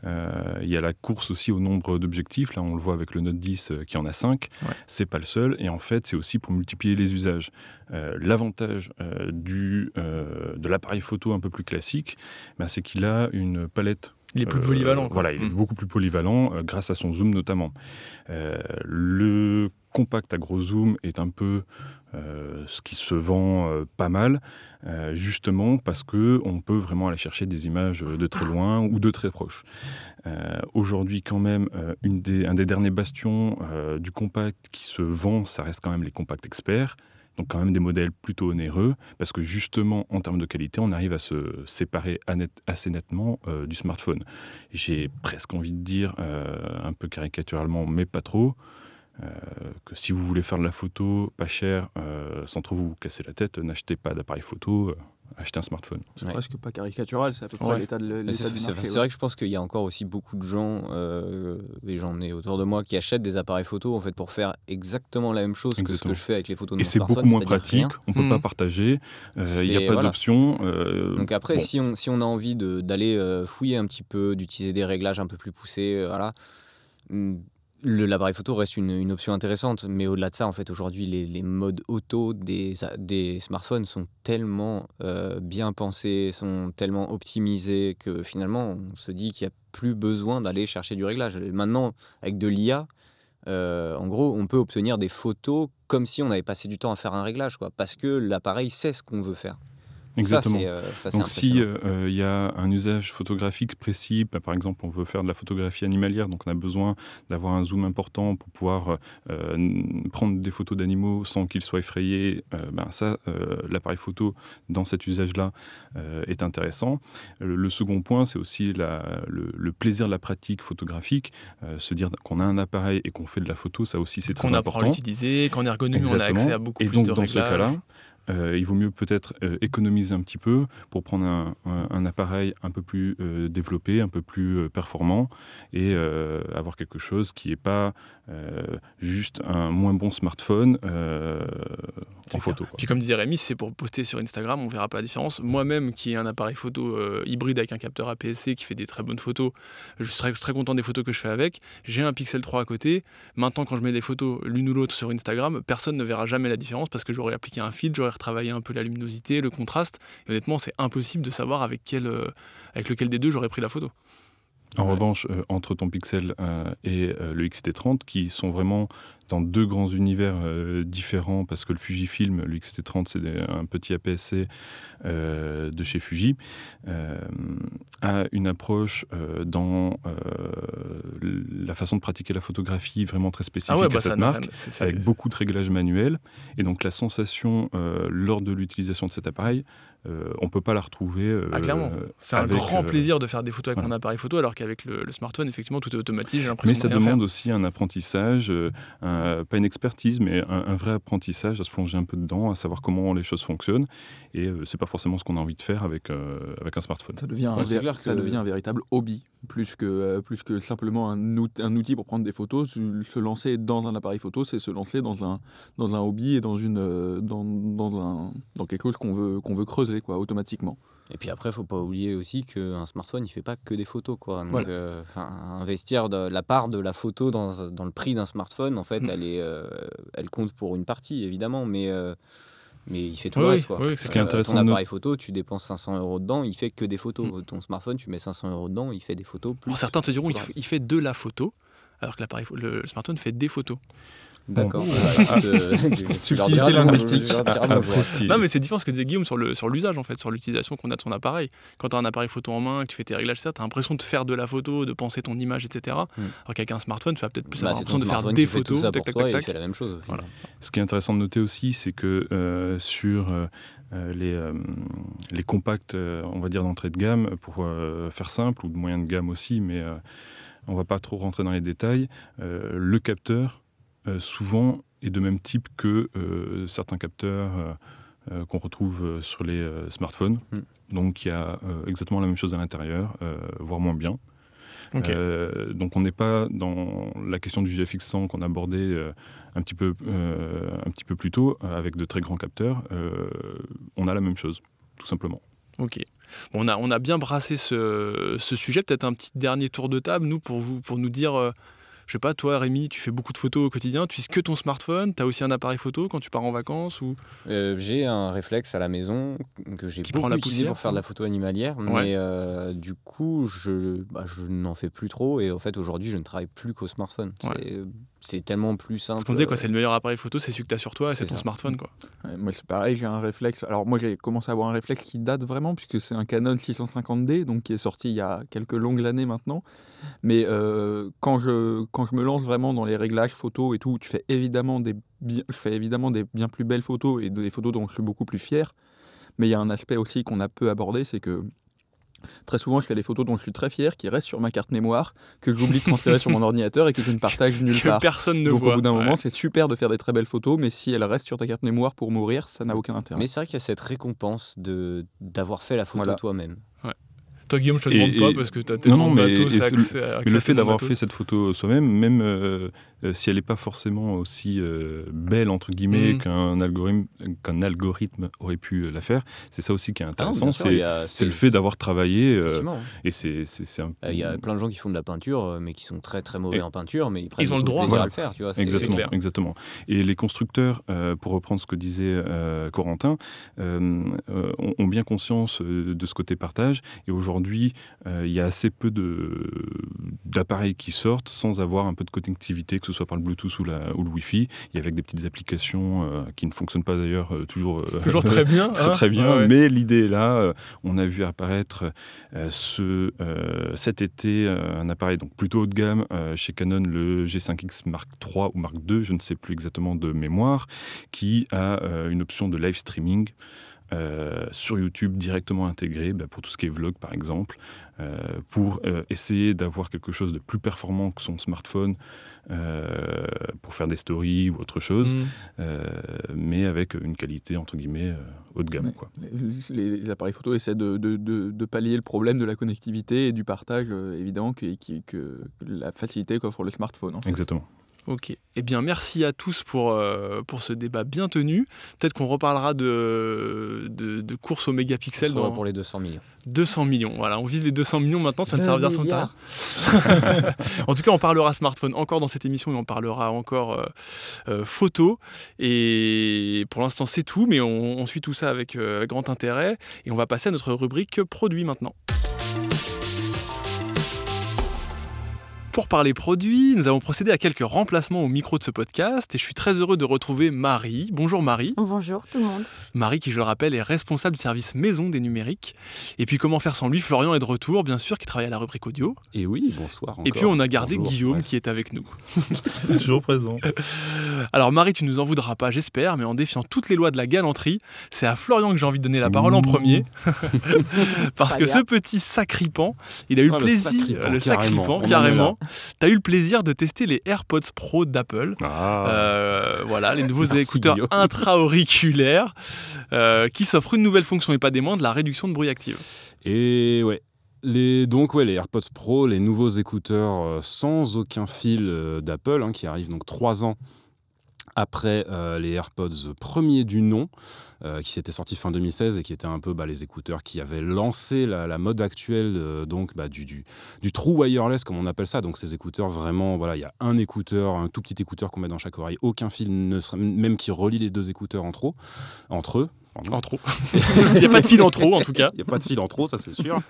Speaker 4: Il y a la course aussi au nombre d'objectifs. Là, on le voit avec le Note 10 euh, qui en a 5.
Speaker 1: Ouais.
Speaker 4: C'est pas le seul. Et en fait, c'est aussi pour multiplier les usages. L'avantage du, de l'appareil photo un peu plus classique, bah, c'est qu'il a une palette
Speaker 1: Il est plus polyvalent.
Speaker 4: Voilà, il est
Speaker 1: Mm.
Speaker 4: beaucoup plus polyvalent euh, grâce à son zoom notamment. Euh, le compact à gros zoom est un peu euh, ce qui se vend euh, pas mal, euh, justement parce que on peut vraiment aller chercher des images de très loin ou de très proches. Euh, Aujourd'hui, quand même, un des derniers bastions du compact qui se vend, ça reste quand même les compacts experts. Donc quand même des modèles plutôt onéreux, parce que justement, en termes de qualité, on arrive à se séparer assez nettement du smartphone. J'ai presque envie de dire, un peu caricaturalement, mais pas trop, que si vous voulez faire de la photo pas cher, euh, sans trop vous casser la tête, n'achetez pas d'appareil photo, euh, achetez un smartphone.
Speaker 3: C'est
Speaker 5: Ouais.
Speaker 3: presque pas caricatural, c'est à peu près
Speaker 1: Ouais.
Speaker 3: l'état de l'état
Speaker 5: C'est
Speaker 3: du marché.
Speaker 5: c'est
Speaker 3: ouais.
Speaker 5: vrai que je pense qu'il y a encore aussi beaucoup de gens, euh, et j'en ai autour de moi, qui achètent des appareils photo en fait pour faire exactement la même chose que ce que je fais avec les photos de
Speaker 4: Et
Speaker 5: mon
Speaker 4: c'est beaucoup
Speaker 5: smartphone,
Speaker 4: moins pratique,
Speaker 5: rien.
Speaker 4: on peut pas partager, euh, il n'y a pas
Speaker 5: voilà.
Speaker 4: d'option. euh,
Speaker 5: Donc après,
Speaker 4: bon.
Speaker 5: si, on, si on a envie d'aller euh, fouiller un petit peu, d'utiliser des réglages un peu plus poussés, euh, voilà, le- l'appareil photo reste une, une option intéressante, mais au-delà de ça, en fait, aujourd'hui, les, les modes auto des, des smartphones sont tellement euh, bien pensés, sont tellement optimisés que finalement, on se dit qu'il n'y a plus besoin d'aller chercher du réglage. Maintenant, avec de l'IA, euh, en gros, on peut obtenir des photos comme si on avait passé du temps à faire un réglage, quoi, parce que l'appareil sait ce qu'on veut faire.
Speaker 4: Exactement.
Speaker 5: Ça, euh, ça,
Speaker 4: Donc si
Speaker 5: impressionnant.
Speaker 4: euh, il y a un usage photographique précis, bah, par exemple on veut faire de la photographie animalière, donc on a besoin d'avoir un zoom important pour pouvoir euh, prendre des photos d'animaux sans qu'ils soient effrayés, euh, ben ça, euh, l'appareil photo dans cet usage-là euh, est intéressant. Le, le second point, c'est aussi la- le, le plaisir de la pratique photographique, euh, se dire qu'on a un appareil et qu'on fait de la photo, ça aussi c'est très
Speaker 1: Qu'on apprend à
Speaker 4: important.
Speaker 1: l'utiliser, qu'en ergonomie, on a
Speaker 4: Exactement.
Speaker 1: accès à beaucoup
Speaker 4: Et
Speaker 1: plus
Speaker 4: donc,
Speaker 1: de
Speaker 4: dans
Speaker 1: réglages.
Speaker 4: ce cas-là, euh, il vaut mieux peut-être euh, économiser un petit peu pour prendre un, appareil un peu plus euh, développé, un peu plus performant et avoir quelque chose qui n'est pas juste un moins bon smartphone en photo. quoi.
Speaker 1: Puis comme disait Rémi, c'est pour poster sur Instagram, on verra pas la différence. Moi-même, qui ai un appareil photo hybride avec un capteur APS-C qui fait des très bonnes photos, je très, très content des photos que je fais avec. J'ai un Pixel 3 à côté. Maintenant, quand je mets des photos l'une ou l'autre sur Instagram, personne ne verra jamais la différence parce que j'aurais appliqué un filtre, j'aurais retravaillé un peu la luminosité, le contraste. Et honnêtement, c'est impossible de savoir avec, quel, euh, avec lequel des deux j'aurais pris la photo.
Speaker 4: En
Speaker 5: Ouais.
Speaker 4: revanche, euh, entre ton Pixel euh, et euh, le XT30, qui sont vraiment dans deux grands univers euh, différents, parce que le Fujifilm, le XT30, c'est un petit APS-C de chez Fuji, a une approche dans la façon de pratiquer la photographie vraiment très spécifique
Speaker 1: Ah ouais, bah
Speaker 4: cette marque avec beaucoup de réglages manuels. Et donc la sensation lors de l'utilisation de cet appareil, euh, on peut pas la retrouver. euh,
Speaker 1: Ah, clairement. C'est un grand
Speaker 4: euh,
Speaker 1: plaisir de faire des photos avec
Speaker 4: voilà.
Speaker 1: mon appareil photo, alors qu'avec le, le smartphone, effectivement, tout est automatique. J'ai l'impression
Speaker 4: Mais
Speaker 1: de
Speaker 4: ça
Speaker 1: rien
Speaker 4: demande
Speaker 1: faire.
Speaker 4: aussi un apprentissage, euh, un- pas une expertise, mais un, un vrai apprentissage, à se plonger un peu dedans, à savoir comment les choses fonctionnent. Et euh, c'est pas forcément ce qu'on a envie de faire avec, euh, avec un smartphone.
Speaker 3: Ça devient,
Speaker 5: Ouais, clair
Speaker 3: ça
Speaker 5: que-
Speaker 3: devient un véritable hobby, plus que, euh, plus que simplement un, out- un outil pour prendre des photos. Se lancer dans un appareil photo, c'est se lancer dans un, dans un hobby et dans, une, euh, dans, dans, un, dans quelque chose qu'on veut, qu'on veut creuser quoi, automatiquement.
Speaker 5: Et puis après, faut pas oublier aussi qu'un smartphone, il fait pas que des photos. Quoi. Donc,
Speaker 3: Voilà.
Speaker 5: euh, investir de, la part de la photo dans, dans le prix d'un smartphone, en fait,
Speaker 1: Mm.
Speaker 5: elle, est, euh, elle compte pour une partie, évidemment, mais, euh, mais il fait tout
Speaker 1: Oui,
Speaker 5: le
Speaker 1: oui,
Speaker 5: reste. Quoi.
Speaker 1: oui, c'est
Speaker 4: Ce qui est
Speaker 5: Euh,
Speaker 4: intéressant
Speaker 5: ton appareil photo, tu dépenses 500 euros dedans, il fait que des photos. Ton smartphone, tu mets 500 euros dedans, il fait des photos. Plus
Speaker 1: Alors, certains te diront il, il fait de la photo, alors que l'appareil, le smartphone fait des photos.
Speaker 5: D'accord.
Speaker 4: Bon.
Speaker 5: Bah, euh, *laughs*
Speaker 3: Subtilité
Speaker 5: bonjour,
Speaker 3: linguistique.
Speaker 1: Non, mais c'est différent ce que disait Guillaume sur le sur l'usage en fait, sur l'utilisation qu'on a de son appareil. Quand tu as un appareil photo en main, que tu fais tes réglages, tu as l'impression de faire de la photo, de penser ton image, etc.
Speaker 5: Hmm.
Speaker 1: Alors qu'avec un smartphone, tu vas peut-être plus
Speaker 5: Bah,
Speaker 1: avoir l'impression de faire des
Speaker 5: qui fait tout
Speaker 1: photos,
Speaker 5: ça
Speaker 1: tac,
Speaker 5: pour
Speaker 1: tac,
Speaker 5: toi,
Speaker 1: tac, tac.
Speaker 5: fait la même chose.
Speaker 1: Voilà.
Speaker 4: Ce qui est intéressant de noter aussi, c'est que euh, sur euh, euh, les, euh, les compacts, euh, on va dire d'entrée de gamme, pour euh, faire simple, ou de moyen de gamme aussi, mais euh, on va pas trop rentrer dans les détails, euh, le capteur, euh, souvent, est de même type que euh, certains capteurs euh, euh, qu'on retrouve euh, sur les euh, smartphones.
Speaker 5: Mm.
Speaker 4: Donc il y a euh, exactement la même chose à l'intérieur, euh, voire moins bien. Euh, donc on n'est pas dans la question du GFX100 qu'on abordait euh, un, petit peu, euh, un petit peu plus tôt, euh, avec de très grands capteurs. Euh, on a la même chose, tout simplement.
Speaker 1: Ok. On, a, on a bien brassé ce, ce sujet. Peut-être un petit dernier tour de table, nous, pour, vous, pour nous dire. Euh, je sais pas, toi Rémi, tu fais beaucoup de photos au quotidien, tu utilises que ton smartphone, tu as aussi un appareil photo quand tu pars en vacances ou?
Speaker 5: Euh, j'ai un réflexe à la maison que j'ai beaucoup
Speaker 1: prend la
Speaker 5: utilisé pour faire de la photo animalière,
Speaker 1: Ouais.
Speaker 5: mais euh, du coup, je, bah, je n'en fais plus trop. Et en fait, aujourd'hui, je ne travaille plus qu'au smartphone.
Speaker 1: Ouais.
Speaker 5: C'est- tellement plus simple.
Speaker 1: Ce qu'on disait, quoi,
Speaker 5: euh,
Speaker 1: c'est le meilleur appareil photo, c'est celui que tu as sur toi et c'est ton
Speaker 5: ça.
Speaker 1: smartphone. Quoi.
Speaker 3: Ouais, moi, c'est pareil, j'ai un réflexe. Alors, moi, j'ai commencé à avoir un réflexe qui date vraiment, puisque c'est un Canon 650D, donc qui est sorti il y a quelques longues années maintenant. Mais euh, quand, je, quand je me lance vraiment dans les réglages photos et tout, tu fais évidemment des, je fais évidemment des bien plus belles photos et des photos dont je suis beaucoup plus fier. Mais il y a un aspect aussi qu'on a peu abordé, c'est que très souvent, je fais des photos dont je suis très fier, qui restent sur ma carte mémoire, que j'oublie de transférer sur mon *laughs* ordinateur et que je ne partage nulle
Speaker 1: Que
Speaker 3: part.
Speaker 1: personne ne
Speaker 3: Donc
Speaker 1: voit.
Speaker 3: au bout d'un
Speaker 1: Ouais.
Speaker 3: moment, c'est super de faire des très belles photos, mais si elles restent sur ta carte mémoire pour mourir, ça n'a aucun intérêt.
Speaker 5: Mais c'est vrai qu'il y a cette récompense de d'avoir fait la photo
Speaker 3: Voilà.
Speaker 5: toi-même.
Speaker 1: Toi, Guillaume, je te
Speaker 4: Et-
Speaker 1: demande pas parce que tu as tellement
Speaker 4: non,
Speaker 1: de
Speaker 4: mais-
Speaker 1: matos
Speaker 4: et
Speaker 1: à
Speaker 4: le-
Speaker 1: accès-
Speaker 4: Mais
Speaker 1: accès
Speaker 4: le
Speaker 1: à
Speaker 4: fait d'avoir fait cette photo soi-même, même euh, euh, si elle n'est pas forcément aussi euh, belle entre guillemets
Speaker 1: Mhm.
Speaker 4: qu'un algorithme, qu'un algorithme aurait pu la faire, c'est ça aussi qui est
Speaker 5: Ah
Speaker 4: intéressant.
Speaker 5: y
Speaker 4: c'est le fait d'avoir travaillé euh, et c'est un-
Speaker 5: Euh, Il y a plein de gens qui font de la peinture, mais qui sont très très mauvais
Speaker 4: Et-
Speaker 5: en peinture, mais ils prennent
Speaker 1: Ils ont le droit.
Speaker 4: Voilà.
Speaker 5: à le faire, tu vois. c'est-
Speaker 4: Exactement,
Speaker 1: clair.
Speaker 4: exactement. Et les constructeurs, euh, pour reprendre ce que disait euh, Corentin, ont, ont bien conscience de ce côté partage. Et aujourd'hui, euh, il y a assez peu d'appareils qui sortent sans avoir un peu de connectivité, que ce soit par le Bluetooth ou, la, ou le Wi-Fi, et avec des petites applications euh, qui ne fonctionnent pas d'ailleurs euh, toujours,
Speaker 1: Toujours très bien. *laughs*
Speaker 4: très,
Speaker 1: hein
Speaker 4: très bien,
Speaker 1: Ouais, ouais.
Speaker 4: mais l'idée est là. On a vu apparaître ce, cet été un appareil donc plutôt haut de gamme chez Canon, le G5X Mark III ou Mark II, je ne sais plus exactement de mémoire, qui a une option de live streaming. Euh, sur YouTube directement intégrée bah, pour tout ce qui est vlog par exemple, euh, pour euh, essayer d'avoir quelque chose de plus performant que son smartphone euh, pour faire des stories ou autre chose,
Speaker 1: Mm.
Speaker 4: euh, mais avec une qualité entre guillemets euh, haut de gamme.
Speaker 3: Ouais.
Speaker 4: Quoi.
Speaker 3: Les, les appareils photo essaient de, de- de- de pallier le problème de la connectivité et du partage, euh, évidemment, que, la facilité qu'offre le smartphone. En fait.
Speaker 4: Exactement.
Speaker 1: Ok. Eh bien, merci à tous pour, euh, pour ce débat bien tenu. Peut-être qu'on reparlera de, de, de course au mégapixel
Speaker 5: On
Speaker 1: dans
Speaker 5: pour les 200 millions.
Speaker 1: 200 millions. Voilà, on vise les 200 millions maintenant, ça ne servira sans tard. *laughs* en tout cas, on parlera smartphone encore dans cette émission et on parlera encore euh, euh, photo. Et pour l'instant, c'est tout, mais on, on suit tout ça avec euh, grand intérêt. Et on va passer à notre rubrique produits maintenant. Pour parler produits, nous avons procédé à quelques remplacements au micro de ce podcast et je suis très heureux de retrouver Marie. Bonjour Marie.
Speaker 6: Bonjour tout le monde.
Speaker 1: Marie qui, je le rappelle, est responsable du service maison des numériques. Et puis comment faire sans lui, Florian est de retour, bien sûr, qui travaille à la rubrique audio.
Speaker 2: Et oui, bonsoir.
Speaker 1: Et puis on a gardé
Speaker 2: Bonjour,
Speaker 1: Guillaume
Speaker 2: bref.
Speaker 1: qui est avec nous. *laughs*
Speaker 4: Toujours présent. *laughs*
Speaker 1: Alors Marie, tu nous en voudras pas, j'espère, mais en défiant toutes les lois de la galanterie, c'est à Florian que j'ai envie de donner la parole en premier. *laughs* Parce
Speaker 6: Pas
Speaker 1: que
Speaker 6: bien.
Speaker 1: ce petit sacripant, il a eu
Speaker 2: Ah,
Speaker 1: le
Speaker 2: le
Speaker 1: plaisir,
Speaker 2: sacripant,
Speaker 1: le
Speaker 2: carrément,
Speaker 1: sacripant, carrément, tu as eu le plaisir de tester les AirPods Pro d'Apple.
Speaker 4: Ah.
Speaker 1: Euh, voilà, les nouveaux *laughs*
Speaker 2: Merci,
Speaker 1: écouteurs
Speaker 2: Guillaume.
Speaker 1: intra-auriculaires euh, qui s'offrent une nouvelle fonction et pas des moindres, la réduction de bruit active.
Speaker 2: Et ouais. Les, donc ouais, les AirPods Pro, les nouveaux écouteurs euh, sans aucun fil d'Apple, hein, qui arrivent donc trois ans après euh, les AirPods premiers du nom, euh, qui s'étaient sortis fin 2016 et qui étaient un peu bah, les écouteurs qui avaient lancé la, mode actuelle euh, donc bah, du, du, true wireless comme on appelle ça. Donc ces écouteurs vraiment, voilà, il y a un écouteur, un tout petit écouteur qu'on met dans chaque oreille, aucun fil, ne même qui relie les deux écouteurs entre eux. Entre eux.
Speaker 1: En trop. *laughs* Il n'y a pas de fil en trop, en tout cas. *laughs*
Speaker 2: Il n'y a pas de fil en trop, ça c'est sûr.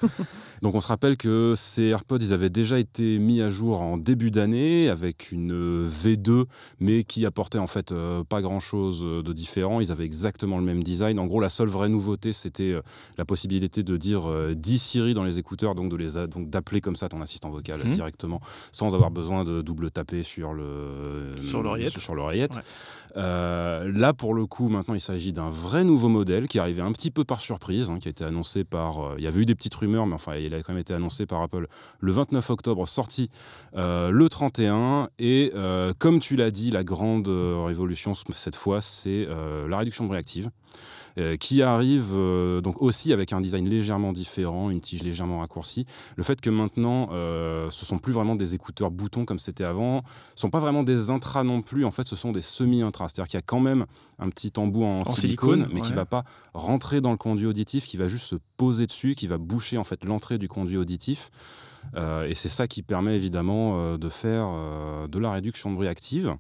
Speaker 2: Donc on se rappelle que ces AirPods, ils avaient déjà été mis à jour en début d'année avec une euh, V2, mais qui apportait en fait euh, pas grand-chose euh, de différent. Ils avaient exactement le même design. En gros, la seule vraie nouveauté, c'était la possibilité de dire euh, 10 Siri dans les écouteurs, donc de les a- donc d'appeler comme ça ton assistant vocal
Speaker 1: Mhm.
Speaker 2: directement, sans avoir besoin de double taper sur le
Speaker 1: Sur l'oreillette.
Speaker 2: Sur, sur l'oreillette.
Speaker 1: Ouais.
Speaker 2: Euh, là, pour le coup, maintenant, il s'agit d'un vrai nouveau modèle qui arrivé un petit peu par surprise, hein, qui a été annoncé par. euh, il y avait eu des petites rumeurs, mais enfin, il a quand même été annoncé par Apple le 29 octobre, sorti euh, le 31. Et euh, comme tu l'as dit, la grande révolution cette fois, c'est la réduction de bruit active. Euh, qui arrive euh, donc aussi avec un design légèrement différent, une tige légèrement raccourcie. Le fait que maintenant, euh, ce sont plus vraiment des écouteurs boutons comme c'était avant, sont pas vraiment des intras non plus. En fait, ce sont des semi-intras. C'est-à-dire qu'il y a quand même un petit embout en, silicone,
Speaker 1: silicone,
Speaker 2: mais qui
Speaker 1: ouais.
Speaker 2: va pas rentrer dans le conduit auditif, qui va juste se poser dessus, qui va boucher en fait l'entrée du conduit auditif. Euh, et c'est ça qui permet évidemment euh, de faire euh, de la réduction de bruit active.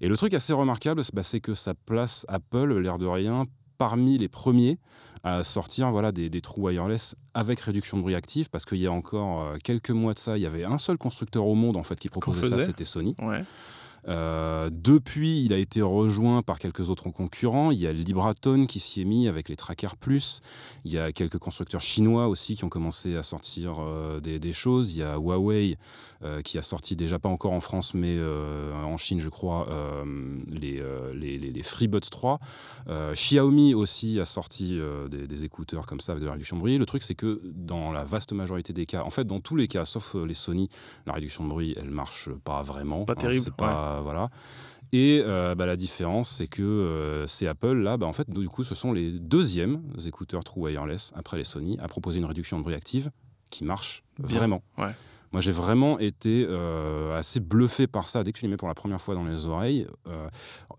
Speaker 2: Et le truc assez remarquable, c'est bah, c'est que ça place Apple, l'air de rien, parmi les premiers à sortir voilà, des, des trous wireless avec réduction de bruit active, parce qu'il y a encore euh, quelques mois de ça, il y avait un seul constructeur au monde en fait qui proposait ça, c'était Sony.
Speaker 1: Ouais.
Speaker 2: Euh, depuis, il a été rejoint par quelques autres concurrents. Il y a Libraton qui s'y est mis avec les Tracker Plus. Il y a quelques constructeurs chinois aussi qui ont commencé à sortir euh, des, des choses. Il y a Huawei euh, qui a sorti déjà pas encore en France, mais en Chine, je crois, les, les, les- les FreeBuds 3. Euh, Xiaomi aussi a sorti des, des écouteurs comme ça avec de la réduction de bruit. Le truc, c'est que dans la vaste majorité des cas, en fait, dans tous les cas, sauf les Sony, la réduction de bruit, elle marche pas vraiment.
Speaker 1: Pas
Speaker 2: Hein,
Speaker 1: terrible,
Speaker 2: c'est pas, voilà. Et euh, bah, la différence, c'est que euh, c'est Apple, là, bah, en fait, du coup, ce sont les deuxièmes écouteurs True Wireless, après les Sony, à proposer une réduction de bruit active qui marche
Speaker 1: Bien.
Speaker 2: vraiment.
Speaker 1: Ouais.
Speaker 2: Moi, j'ai vraiment été euh, assez bluffé par ça. Dès que tu les mets pour la première fois dans les oreilles, euh,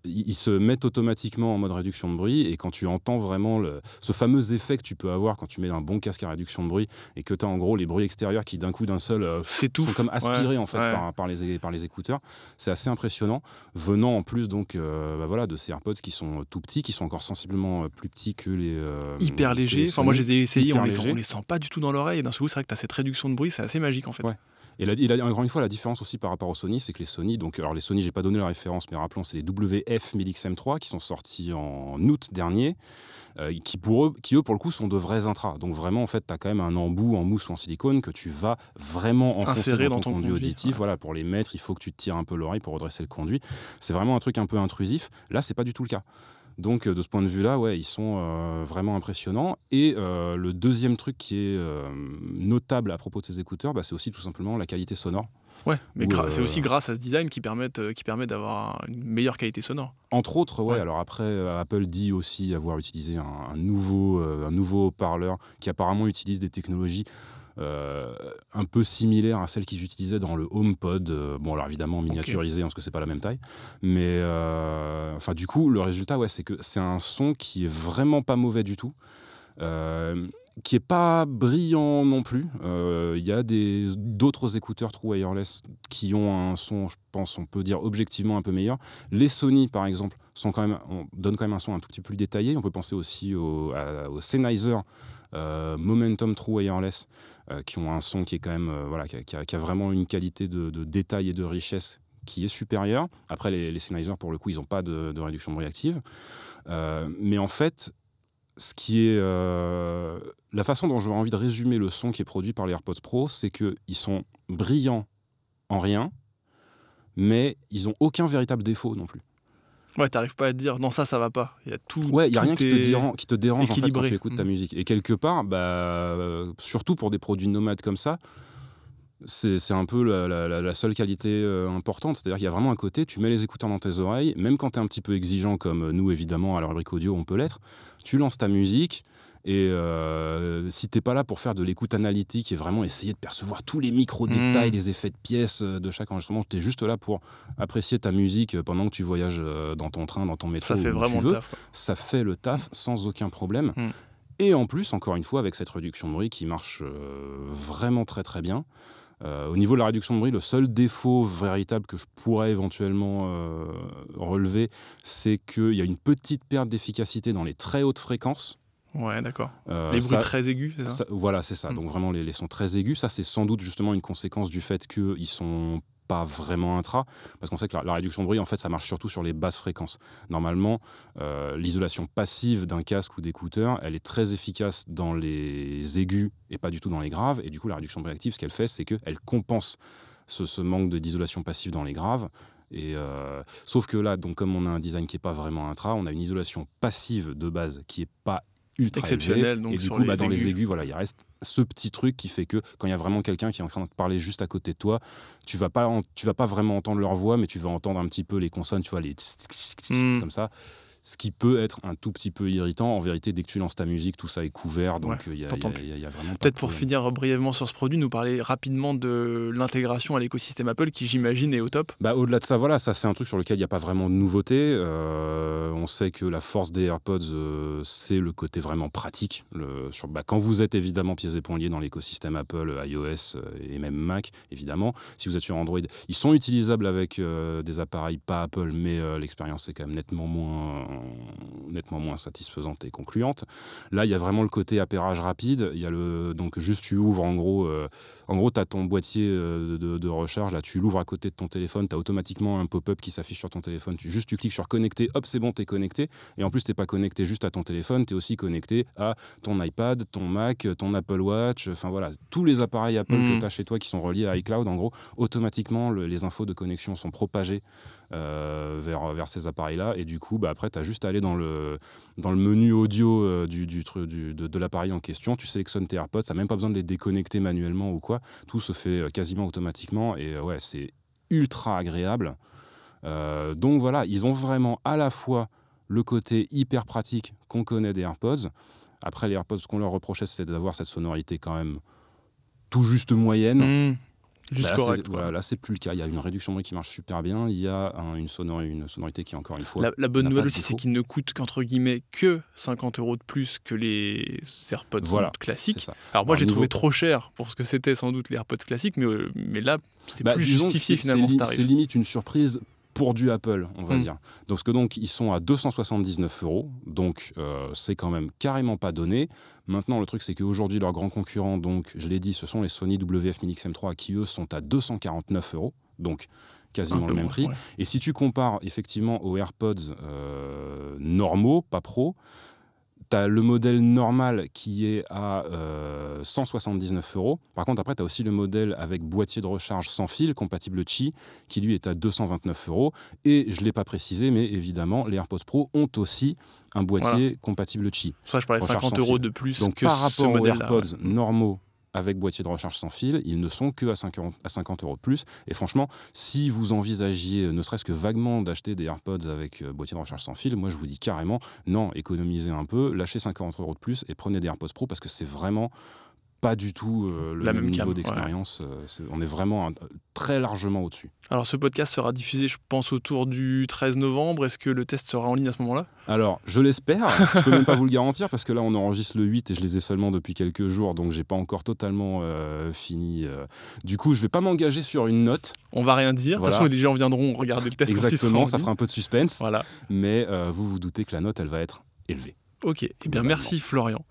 Speaker 2: ils, ils se mettent automatiquement en mode réduction de bruit. Et quand tu entends vraiment le- ce fameux effet que tu peux avoir quand tu mets un bon casque à réduction de bruit et que tu as en gros les bruits extérieurs qui d'un coup d'un seul euh, sont comme aspirés en fait
Speaker 1: ouais.
Speaker 2: par, par les, par les écouteurs. C'est assez impressionnant, venant en plus donc euh, bah voilà, de ces AirPods qui sont tout petits, qui sont encore sensiblement plus petits que les...
Speaker 1: Hyper
Speaker 2: que les
Speaker 1: léger. Enfin, moi, je les ai essayés, on les, on les sent pas du tout dans l'oreille. D'un seul coup, c'est vrai que tu as cette réduction de bruit, c'est assez magique en fait.
Speaker 2: Ouais. Et, la, et la- encore une fois, la différence aussi par rapport aux Sony, c'est que les Sony, donc alors les Sony, j'ai pas donné la référence, mais rappelons, c'est les WF 1000XM3 qui sont sortis en août dernier, euh, qui pour eux, qui eux pour le coup sont de vrais intras. Donc vraiment, en fait, tu as quand même un embout en mousse ou en silicone que tu vas vraiment
Speaker 1: Insérer
Speaker 2: dans,
Speaker 1: dans
Speaker 2: ton,
Speaker 1: ton
Speaker 2: conduit
Speaker 1: conduit,
Speaker 2: auditif.
Speaker 1: ouais.
Speaker 2: Voilà, pour les mettre, il faut que tu te tires un peu l'oreille pour redresser le conduit. C'est vraiment un truc un peu intrusif. Là, c'est pas du tout le cas. Donc euh, de ce point de vue-là, ouais, ils sont euh, vraiment impressionnants. Et euh, le deuxième truc qui est euh, notable à propos de ces écouteurs, bah, c'est aussi tout simplement la qualité sonore.
Speaker 1: Ouais, mais c'est aussi grâce à ce design qui, permettent, qui permet d'avoir une meilleure qualité sonore.
Speaker 2: Entre autres, ouais.
Speaker 1: Ouais.
Speaker 2: Alors après, Apple dit aussi avoir utilisé un, un nouveau, un nouveau haut-parleur qui apparemment utilise des technologies un peu similaires à celles qu'ils utilisaient dans le HomePod. Euh, bon, alors évidemment miniaturisé hein, parce que c'est pas la même taille, mais euh, enfin du coup, le résultat, ouais, c'est que c'est un son qui est vraiment pas mauvais du tout. Euh, qui est pas brillant non plus. Euh, Il y a des d'autres écouteurs True Wireless qui ont un son, je pense, on peut dire objectivement un peu meilleur. Les Sony, par exemple, sont quand même, on quand même un son un tout petit peu plus détaillé. On peut penser aussi au, à- Sennheiser euh, Momentum True Wireless, euh, qui ont un son qui est quand même, euh, voilà, qui a, vraiment une qualité de, détail et de richesse qui est supérieure. Après, les, les Sennheiser, pour le coup, ils n'ont pas de, réduction de bruit active. Euh, mais en fait, ce qui est euh, la façon dont j'aurais envie de résumer le son qui est produit par les AirPods Pro, c'est que ils sont brillants en rien, mais ils ont aucun véritable défaut non plus.
Speaker 1: Ouais, t'arrives pas à te dire non, ça, ça va pas. Il y a tout.
Speaker 2: Ouais, il y a rien qui te, dérange, qui te dérange en fait, quand tu écoutes ta
Speaker 1: Mm.
Speaker 2: musique. Et quelque part, bah, euh, surtout pour des produits nomades comme ça, c'est c'est un peu la, la- la- la seule qualité euh, importante. C'est-à-dire qu'il y a vraiment un côté, tu mets les écouteurs dans tes oreilles, même quand tu es un petit peu exigeant, comme nous évidemment à la rubrique audio, on peut l'être, tu lances ta musique. Et euh, si t'es pas là pour faire de l'écoute analytique et vraiment essayer de percevoir tous les micro-détails,
Speaker 1: Mm.
Speaker 2: les effets de pièces euh, de chaque enregistrement, tu es juste là pour apprécier ta musique pendant que tu voyages euh, dans ton train, dans ton métro,
Speaker 1: Ça fait
Speaker 2: où
Speaker 1: vraiment
Speaker 2: tu
Speaker 1: le
Speaker 2: veux
Speaker 1: taf. quoi.
Speaker 2: ça fait le taf sans aucun problème.
Speaker 1: Mm.
Speaker 2: Et en plus, encore une fois, avec cette réduction de bruit qui marche euh, vraiment très très bien. Euh, au niveau de la réduction de bruit, le seul défaut véritable que je pourrais éventuellement euh, relever, c'est qu'il y a une petite perte d'efficacité dans les très hautes fréquences.
Speaker 1: Ouais, d'accord.
Speaker 2: Euh,
Speaker 1: Les bruits
Speaker 2: ça-
Speaker 1: très aigus, c'est ça?
Speaker 2: ça- voilà, c'est ça.
Speaker 1: Mm.
Speaker 2: Donc vraiment, les, les sons très aigus, ça c'est sans doute justement une conséquence du fait qu'ils sont pas vraiment intra, parce qu'on sait que la, réduction de bruit, en fait, ça marche surtout sur les basses fréquences. Normalement, euh, l'isolation passive d'un casque ou d'écouteur, elle est très efficace dans les aigus et pas du tout dans les graves. Et du coup, la réduction de bruit active, ce qu'elle fait, c'est qu'elle compense ce, manque d'isolation passive dans les graves. Et euh, sauf que là, donc comme on a un design qui est pas vraiment intra, on a une isolation passive de base qui est pas ultra élevée.
Speaker 1: donc,
Speaker 2: et du
Speaker 1: sur
Speaker 2: coup, bah, dans les
Speaker 1: aigus.
Speaker 2: aigus, voilà, il reste ce petit truc qui fait que quand il y a vraiment quelqu'un qui est en train de parler juste à côté de toi, tu vas pas, en- tu vas pas vraiment entendre leur voix, mais tu vas entendre un petit peu les consonnes, tu vois, les tss, tss, tss,
Speaker 1: Mm.
Speaker 2: comme ça. Ce qui peut être un tout petit peu irritant. En vérité, dès que tu lances ta musique, tout ça est couvert, donc il y, a-
Speaker 1: t'entends
Speaker 2: y a- y a- y a vraiment pas de
Speaker 1: Peut-être pour finir brièvement sur ce produit, nous parler rapidement de l'intégration à l'écosystème Apple qui, j'imagine, est au top.
Speaker 2: Bah, au-delà de ça, voilà, ça c'est un truc sur lequel il n'y a pas vraiment de nouveauté. Euh, on sait que la force des AirPods, euh, c'est le côté vraiment pratique. Le, sur, bah, quand vous êtes évidemment pieds et poings liés dans l'écosystème Apple, iOS euh, et même Mac, évidemment, si vous êtes sur Android, ils sont utilisables avec euh, des appareils pas Apple, mais euh, l'expérience est quand même nettement moins, nettement moins satisfaisante et concluante. Là, il y a vraiment le côté appairage rapide. Il y a le, donc juste tu ouvres en gros, euh, en gros, tu as ton boîtier euh, de, de recharge, là, tu l'ouvres à côté de ton téléphone, tu as automatiquement un pop-up qui s'affiche sur ton téléphone. Tu, juste tu cliques sur connecter, hop, c'est bon, tu es connecté. Et en plus, tu pas connecté juste à ton téléphone, tu es aussi connecté à ton iPad, ton Mac, ton Apple Watch, enfin voilà, tous les appareils Apple que tu as chez toi qui sont reliés à iCloud, en gros, automatiquement, le- les infos de connexion sont propagées euh, vers, vers ces appareils-là. Et du coup, bah, après, tu as juste aller dans le, menu audio euh, du, de, l'appareil en question. Tu sélectionnes tes AirPods, tu n'as même pas besoin de les déconnecter manuellement ou quoi. Tout se fait euh, quasiment automatiquement. Et euh, ouais, c'est ultra agréable. Donc voilà, ils ont vraiment à la fois le côté hyper pratique qu'on connaît des AirPods. Après, les AirPods, ce qu'on leur reprochait, c'était d'avoir cette sonorité quand même tout juste moyenne.
Speaker 1: Mmh. Juste
Speaker 2: Bah là,
Speaker 1: correct. quoi.
Speaker 2: voilà, là, c'est plus le cas. Il y a une réduction de bruit qui marche super bien. Il y a un- une, sonor- une sonorité qui, encore une fois,
Speaker 1: La, la bonne nouvelle aussi, c'est qu'ils ne coûtent qu'entre guillemets que 50 euros de plus que les AirPods
Speaker 2: Voilà,
Speaker 1: classiques.
Speaker 2: ça.
Speaker 1: Alors moi, j'ai trouvé trop cher pour ce que c'était sans doute les AirPods classiques, mais, euh, mais là, c'est
Speaker 2: Bah,
Speaker 1: plus justifié
Speaker 2: c'est-
Speaker 1: finalement ce tarif.
Speaker 2: C'est limite une surprise pour du Apple, on va
Speaker 1: Mm.
Speaker 2: dire. Donc, parce que donc ils sont à 279 euros, donc euh, c'est quand même carrément pas donné. Maintenant, le truc c'est qu'aujourd'hui leurs grands concurrents, donc je l'ai dit, ce sont les Sony WF Mini XM3 qui eux sont à 249 euros, donc quasiment le même prix.
Speaker 1: ouais.
Speaker 2: Et si tu compares effectivement aux AirPods euh, normaux, pas pro, tu as le modèle normal qui est à euh, 179 euros. Par contre, après, tu as aussi le modèle avec boîtier de recharge sans fil, compatible Qi, qui lui est à 229 euros. Et je ne l'ai pas précisé, mais évidemment, les AirPods Pro ont aussi un boîtier compatible Qi.
Speaker 1: Ça je parlais de
Speaker 2: Recharge
Speaker 1: 50
Speaker 2: sans
Speaker 1: euros de plus
Speaker 2: Donc
Speaker 1: que
Speaker 2: par
Speaker 1: ce
Speaker 2: rapport aux. AirPods normaux avec boîtier de recharge sans fil, ils ne sont que à 50 à 50 euros de plus. Et franchement, si vous envisagiez euh, ne serait-ce que vaguement d'acheter des AirPods avec euh, boîtier de recharge sans fil, moi je vous dis carrément, non, économisez un peu, lâchez 50 euros de plus et prenez des AirPods Pro parce que c'est vraiment pas du tout euh, le
Speaker 1: La
Speaker 2: même, niveau d'expérience. euh, on est vraiment un- très largement au-dessus.
Speaker 1: Alors ce podcast sera diffusé, je pense, autour du 13 novembre. Est-ce que le test sera en ligne à ce moment-là?
Speaker 2: Alors, je l'espère. je peux même pas vous le garantir parce que là, on enregistre le 8 et je les ai seulement depuis quelques jours, donc j'ai pas encore totalement euh, fini. Du coup, je vais pas m'engager sur une note.
Speaker 1: On va rien dire. De toute
Speaker 2: Voilà.
Speaker 1: façon, les gens viendront regarder le test.
Speaker 2: Exactement,
Speaker 1: en
Speaker 2: ça fera un peu de suspense,
Speaker 1: Voilà.
Speaker 2: mais euh, vous vous doutez que la note, elle va être élevée.
Speaker 1: Ok, eh bien merci Florian.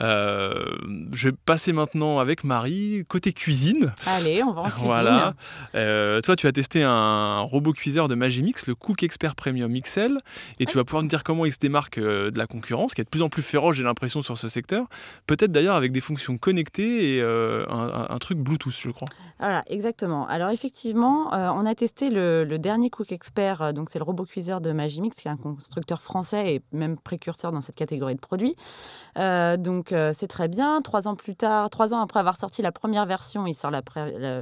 Speaker 1: Euh, je vais passer maintenant avec Marie, côté cuisine.
Speaker 6: Allez, on va en *laughs* cuisine.
Speaker 1: Voilà. Euh, toi, tu as testé un robot cuiseur de Magimix, le Cook Expert Premium XL, et tu vas pouvoir nous dire comment il se démarque euh, de la concurrence, qui est de plus en plus féroce, j'ai l'impression, sur ce secteur. Peut-être d'ailleurs avec des fonctions connectées et euh, un, truc Bluetooth, je crois.
Speaker 6: Voilà, exactement. Alors effectivement, euh, on a testé le, le dernier Cook Expert, donc c'est le robot cuiseur de Magimix, qui est un constructeur français et même précurseur dans cette catégorie de produits. Euh, donc euh, c'est très bien. Trois ans plus tard, trois ans après avoir sorti la première version, il sort la,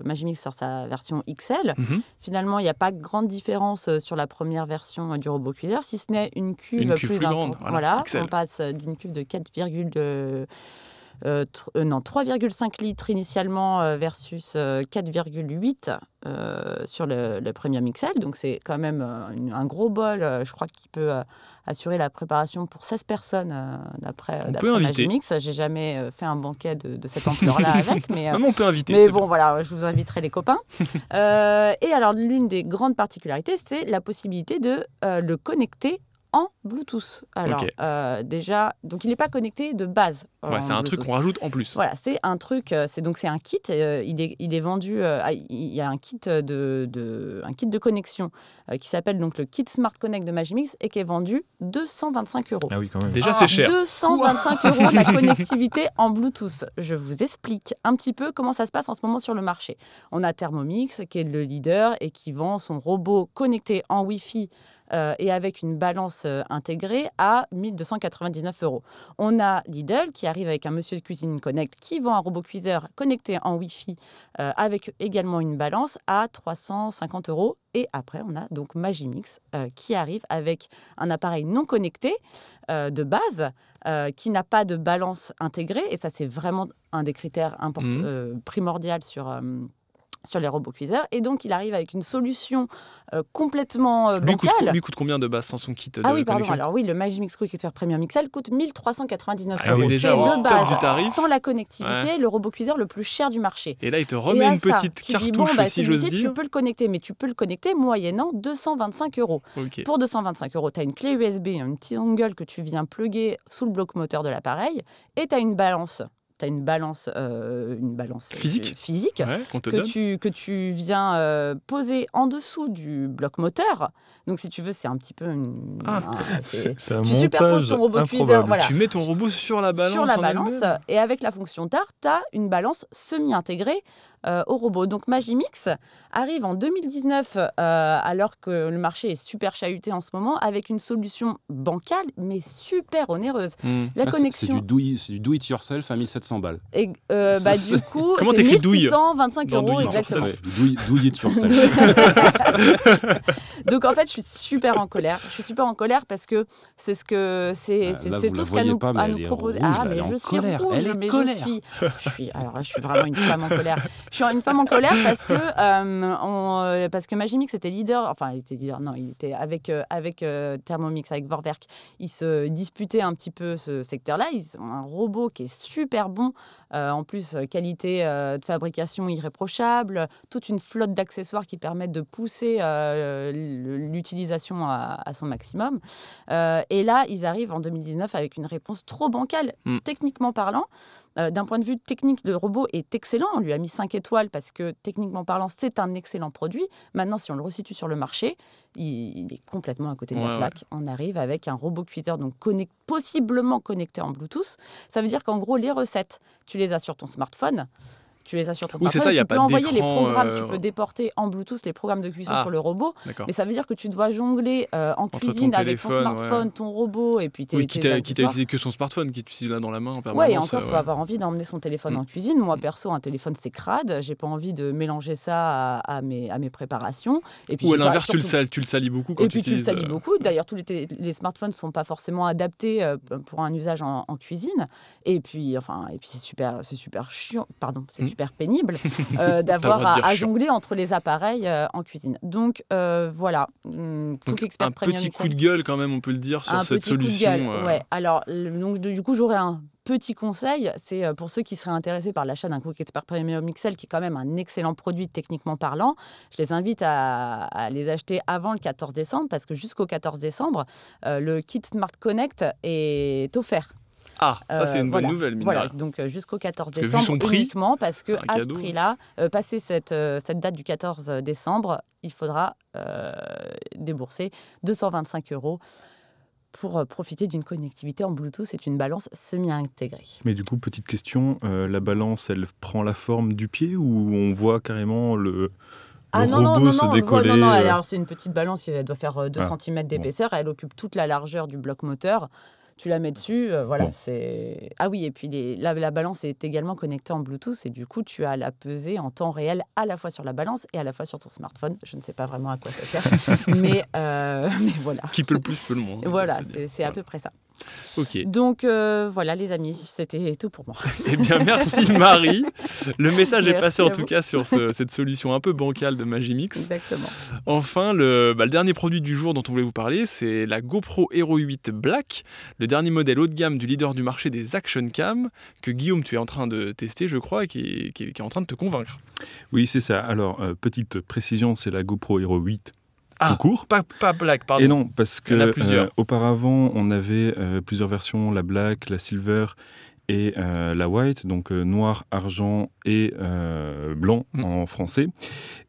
Speaker 6: Magimix sort sa version XL.
Speaker 1: Mhm.
Speaker 6: Finalement, il n'y a pas grande différence euh, sur la première version du robot cuiseur, si ce n'est une cuve,
Speaker 1: Une cuve plus grande, voilà,
Speaker 6: on passe d'une cuve de 4, euh, euh, non, 3,5 litres initialement euh, versus euh, 4,8 euh, sur le, le Premium XL. Donc c'est quand même un gros bol, je crois, qui peut assurer la préparation pour 16 personnes d'après. Magimix. J'ai jamais fait un banquet de, de cette ampleur-là *laughs* avec, mais...
Speaker 1: Non, mais on peut inviter.
Speaker 6: mais bon, voilà, je vous inviterai les copains. *laughs* Et alors, l'une des grandes particularités, c'est la possibilité de le connecter en Bluetooth. Alors, euh, déjà, donc il n'est pas connecté de base.
Speaker 1: Ouais, c'est un truc qu'on rajoute en plus.
Speaker 6: Voilà, c'est un truc, euh, c'est donc c'est un kit, euh, il, est, il est vendu, euh, il y a un kit de, de- un kit de connexion euh, qui s'appelle donc le kit Smart Connect de Magimix et qui est vendu 225 euros.
Speaker 4: Ah oui, quand même.
Speaker 1: Déjà, c'est cher.
Speaker 6: 225 euros la *laughs* connectivité en Bluetooth. Je vous explique un petit peu comment ça se passe en ce moment sur le marché. On a Thermomix qui est le leader et qui vend son robot connecté en Wi-Fi euh, et avec une balance euh, intégrée à 1299 euros. On a Lidl qui arrive avec un Monsieur de Cuisine Connect qui vend un robot cuiseur connecté en Wi-Fi euh, avec également une balance à 350 euros. Et après, on a donc Magimix euh, qui arrive avec un appareil non connecté de base qui n'a pas de balance intégrée. Et ça, c'est vraiment un des critères primordial sur, sur les robots cuiseurs. Et donc, il arrive avec une solution euh, complètement euh,
Speaker 1: Lui coûte,
Speaker 6: bancale.
Speaker 1: lui coûte combien de base sans son kit de
Speaker 6: Ah oui, pardon. Alors oui, le Magimix Quick Expert Premium XL coûte 1399
Speaker 1: Ah
Speaker 6: euros. c'est
Speaker 1: au
Speaker 6: de base, sans la connectivité, le robot cuiseur le plus cher du marché.
Speaker 1: Et là, il te
Speaker 6: Et
Speaker 1: remet une
Speaker 6: ça,
Speaker 1: petite
Speaker 6: tu dis,
Speaker 1: cartouche,
Speaker 6: bon, bah,
Speaker 1: si j'ose dire.
Speaker 6: tu peux le connecter, mais tu peux le connecter moyennant 225 euros. Pour 225 euros, tu as une clé USB, une petite dongle que tu viens plugger sous le bloc moteur de l'appareil, et tu as une balance. Tu as une balance, euh, une balance euh,
Speaker 1: Physique.
Speaker 6: physique
Speaker 1: Ouais,
Speaker 6: que
Speaker 1: donne.
Speaker 6: tu, que tu viens euh, poser en dessous du bloc moteur. Donc, si tu veux, c'est un petit peu une.
Speaker 1: Ah.
Speaker 6: un- *laughs*
Speaker 4: un
Speaker 6: tu superposes ton robot cuiseur, voilà.
Speaker 1: Tu mets ton robot sur la balance.
Speaker 6: sur la balance et avec la fonction TAR, tu as une balance semi-intégrée euh, au robot. Donc Magimix arrive en 2019, euh, alors que le marché est super chahuté en ce moment, avec une solution bancale mais super onéreuse.
Speaker 1: Hmm.
Speaker 6: La
Speaker 2: c'est-
Speaker 6: connexion.
Speaker 2: C'est du do, it- c'est du do it yourself à 1700 400 balles.
Speaker 6: Et euh, bah, du coup,
Speaker 1: Comment
Speaker 6: c'est
Speaker 1: t'écris douille
Speaker 6: 1625
Speaker 1: Dans
Speaker 6: euros
Speaker 1: douille,
Speaker 6: exactement.
Speaker 2: Ouais, douille, douille. *laughs* *laughs*
Speaker 6: Donc en fait, je suis super en colère. Je suis super en colère parce que c'est ce que c'est
Speaker 2: Ah,
Speaker 6: c'est
Speaker 2: là,
Speaker 6: c'est
Speaker 2: vous
Speaker 6: tout ce qu'à nous,
Speaker 2: pas,
Speaker 6: à nous proposer.
Speaker 2: rouge,
Speaker 6: ah mais je suis
Speaker 2: colère.
Speaker 6: rouge,
Speaker 2: Elle est
Speaker 6: mais
Speaker 2: colère.
Speaker 6: je suis je suis alors là, je suis vraiment une femme en colère. Je suis une femme en colère parce que *laughs* euh, on, euh, parce que Magimix était leader, enfin il était leader, non, il était avec euh, avec euh, Thermomix, avec Vorwerk, ils se disputaient un petit peu ce secteur-là. Ils ont un robot qui est super euh, en plus euh, qualité euh, de fabrication irréprochable, toute une flotte d'accessoires qui permettent de pousser l'utilisation à, à son maximum. Et là, ils arrivent en 2019 avec une réponse trop bancale,
Speaker 1: Mm.
Speaker 6: techniquement parlant. Euh, D'un point de vue technique, le robot est excellent. On lui a mis 5 étoiles parce que, techniquement parlant, c'est un excellent produit. Maintenant, si on le resitue sur le marché, il, il est complètement à côté de
Speaker 1: Ouais,
Speaker 6: la
Speaker 1: ouais.
Speaker 6: plaque. On arrive avec un robot cuiseur, donc connect- possiblement connecté en Bluetooth. Ça veut dire qu'en gros, les recettes, tu les as sur ton smartphone. Tu les as sur ton
Speaker 1: Oui, c'est
Speaker 6: smartphone.
Speaker 1: ça,
Speaker 6: et
Speaker 1: y a
Speaker 6: tu
Speaker 1: pas
Speaker 6: peux envoyer les programmes,
Speaker 1: euh,
Speaker 6: tu peux déporter en Bluetooth les programmes de cuisson
Speaker 1: Ah.
Speaker 6: sur le robot. Mais ça veut dire que tu dois jongler euh, en cuisine avec ton
Speaker 1: ouais.
Speaker 6: smartphone, ton robot et puis tes,
Speaker 1: Oui, quitte à, utiliser que son smartphone, qui utilise là dans la main en permanence.
Speaker 6: Ouais, et encore, il
Speaker 1: euh,
Speaker 6: faut
Speaker 1: ouais.
Speaker 6: avoir envie d'emmener son téléphone
Speaker 1: Mm.
Speaker 6: en cuisine. Moi, perso, un téléphone, c'est crade. J'ai pas envie de mélanger ça à, à mes, à mes préparations. Et puis,
Speaker 1: Ou à l'inverse, tu le,
Speaker 6: surtout-
Speaker 1: sal- tu le salis beaucoup quand
Speaker 6: et puis tu le salis
Speaker 1: euh,
Speaker 6: beaucoup. D'ailleurs, tous les, les smartphones ne sont pas forcément adaptés euh, pour un usage en, cuisine. Et puis, enfin, et puis c'est super, c'est super chiant. Pardon, c'est
Speaker 1: Mm.
Speaker 6: super pénible *laughs* euh, d'avoir à, jongler entre les appareils euh, en cuisine. Donc euh, voilà,
Speaker 1: donc,
Speaker 6: Expert
Speaker 1: un
Speaker 6: Premium
Speaker 1: petit coup de gueule quand même, on peut le dire, sur
Speaker 6: un
Speaker 1: cette
Speaker 6: petit
Speaker 1: solution.
Speaker 6: coup de gueule. Ouais. Alors, donc, du coup, j'aurais un petit conseil. C'est pour ceux qui seraient intéressés par l'achat d'un Cook Expert Premium XL, qui est quand même un excellent produit techniquement parlant. Je les invite à, à les acheter avant le 14 décembre, parce que jusqu'au 14 décembre, euh, le kit Smart Connect est offert.
Speaker 1: Ah, ça c'est
Speaker 6: Euh,
Speaker 1: une
Speaker 6: voilà.
Speaker 1: bonne nouvelle, mine
Speaker 6: Voilà,
Speaker 1: rien.
Speaker 6: donc euh, jusqu'au 14
Speaker 1: que vu
Speaker 6: décembre
Speaker 1: prix,
Speaker 6: uniquement, parce que à ce prix-là, euh, passé cette, euh, cette date du 14 décembre, il faudra euh, débourser 225 euros pour profiter d'une connectivité en Bluetooth. C'est une balance semi-intégrée.
Speaker 4: Mais du coup, petite question, euh, la balance, elle prend la forme du pied ou on voit carrément le, le
Speaker 6: Ah non, non,
Speaker 4: robot
Speaker 6: non,
Speaker 4: se
Speaker 6: non, le
Speaker 4: décoller
Speaker 6: non, non, alors c'est une petite balance qui elle doit faire euh, 2
Speaker 4: Ah,
Speaker 6: cm d'épaisseur. Elle occupe toute la largeur du bloc moteur. Tu la mets dessus, euh, voilà, c'est... Ah oui, et puis les- la, la balance est également connectée en Bluetooth et du coup, tu as la pesée en temps réel à la fois sur la balance et à la fois sur ton smartphone. Je ne sais pas vraiment à quoi ça sert, *laughs* mais, euh, *laughs* mais voilà.
Speaker 1: Qui peut le plus, peut le moins.
Speaker 6: Voilà, c'est
Speaker 1: dire.
Speaker 6: c'est à peu près ça.
Speaker 1: Ok.
Speaker 6: Donc euh, voilà, les amis, c'était tout pour moi. *laughs*
Speaker 1: Eh bien, merci Marie. Le message est passé en tout
Speaker 6: vous.
Speaker 1: cas sur ce- cette solution un peu bancale de Magimix.
Speaker 6: Exactement.
Speaker 1: Enfin, le, bah, le dernier produit du jour dont on voulait vous parler, c'est la GoPro Hero 8 Black, le dernier modèle haut de gamme du leader du marché des action cam, que Guillaume, tu es en train de tester, je crois, et qui est en train de te convaincre.
Speaker 4: Oui, c'est ça. Alors, euh, petite précision, c'est la GoPro Hero 8
Speaker 1: Ah,
Speaker 4: tout court.
Speaker 1: Pas, pas Black, pardon.
Speaker 4: Et non, parce que euh, auparavant, on avait euh, plusieurs versions, la black, la silver et euh, la white, donc noir, argent et blanc
Speaker 1: Mm.
Speaker 4: en français.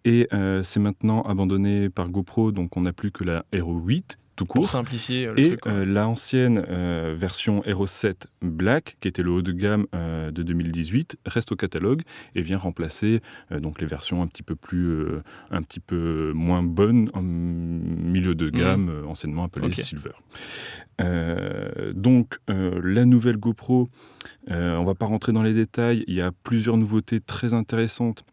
Speaker 4: Et c'est maintenant abandonné par GoPro, donc on n'a plus que la Hero 8 tout
Speaker 1: Pour
Speaker 4: court.
Speaker 1: simplifier euh, le
Speaker 4: Et
Speaker 1: truc.
Speaker 4: euh, la ancienne euh, version Hero 7 Black, qui était le haut de gamme euh, de 2018, reste au catalogue et vient remplacer donc les versions un petit peu plus, un petit peu moins bonnes en milieu de gamme, euh, anciennement appelées. Silver. Donc la nouvelle GoPro, on va pas rentrer dans les détails. Il y a plusieurs nouveautés très intéressantes.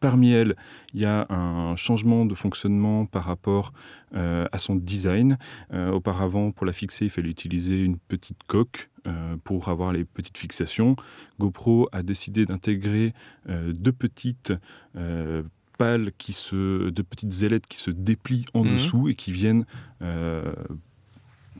Speaker 4: Parmi elles, il y a un changement de fonctionnement par rapport euh, à son design. Euh, auparavant, pour la fixer, il fallait utiliser une petite coque euh, pour avoir les petites fixations. GoPro a décidé d'intégrer deux petites pales qui se, deux petites ailettes qui se déplient en
Speaker 1: Mhm.
Speaker 4: dessous et qui viennent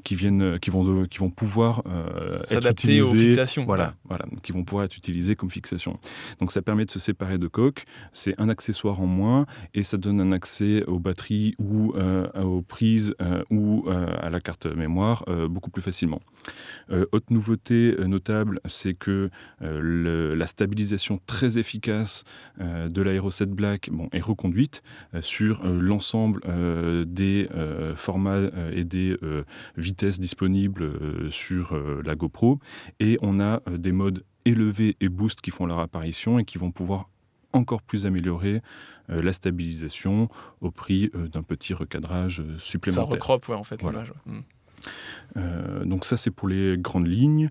Speaker 4: qui viennent, qui vont, qui vont pouvoir euh, être
Speaker 1: S'adapter aux fixations.
Speaker 4: Voilà, voilà, qui vont pouvoir être utilisés comme fixation. Donc ça permet de se séparer de coque. C'est un accessoire en moins et ça donne un accès aux batteries ou euh, aux prises euh, ou euh, à la carte mémoire euh, beaucoup plus facilement. Euh, autre nouveauté euh, notable, c'est que euh, le- la stabilisation très efficace euh, de l'Aero 7 Black bon, est reconduite euh, sur euh, l'ensemble euh, des euh, formats euh, et des euh, vitesses disponibles euh, sur euh, la GoPro. Et on a euh, des modes élevés et boost qui font leur apparition et qui vont pouvoir encore plus améliorer euh, la stabilisation au prix euh, d'un petit recadrage euh,
Speaker 1: Ça
Speaker 4: supplémentaire.
Speaker 1: recrope, ouais, en fait, l'image. Mm.
Speaker 4: Euh, donc ça, c'est pour les grandes lignes.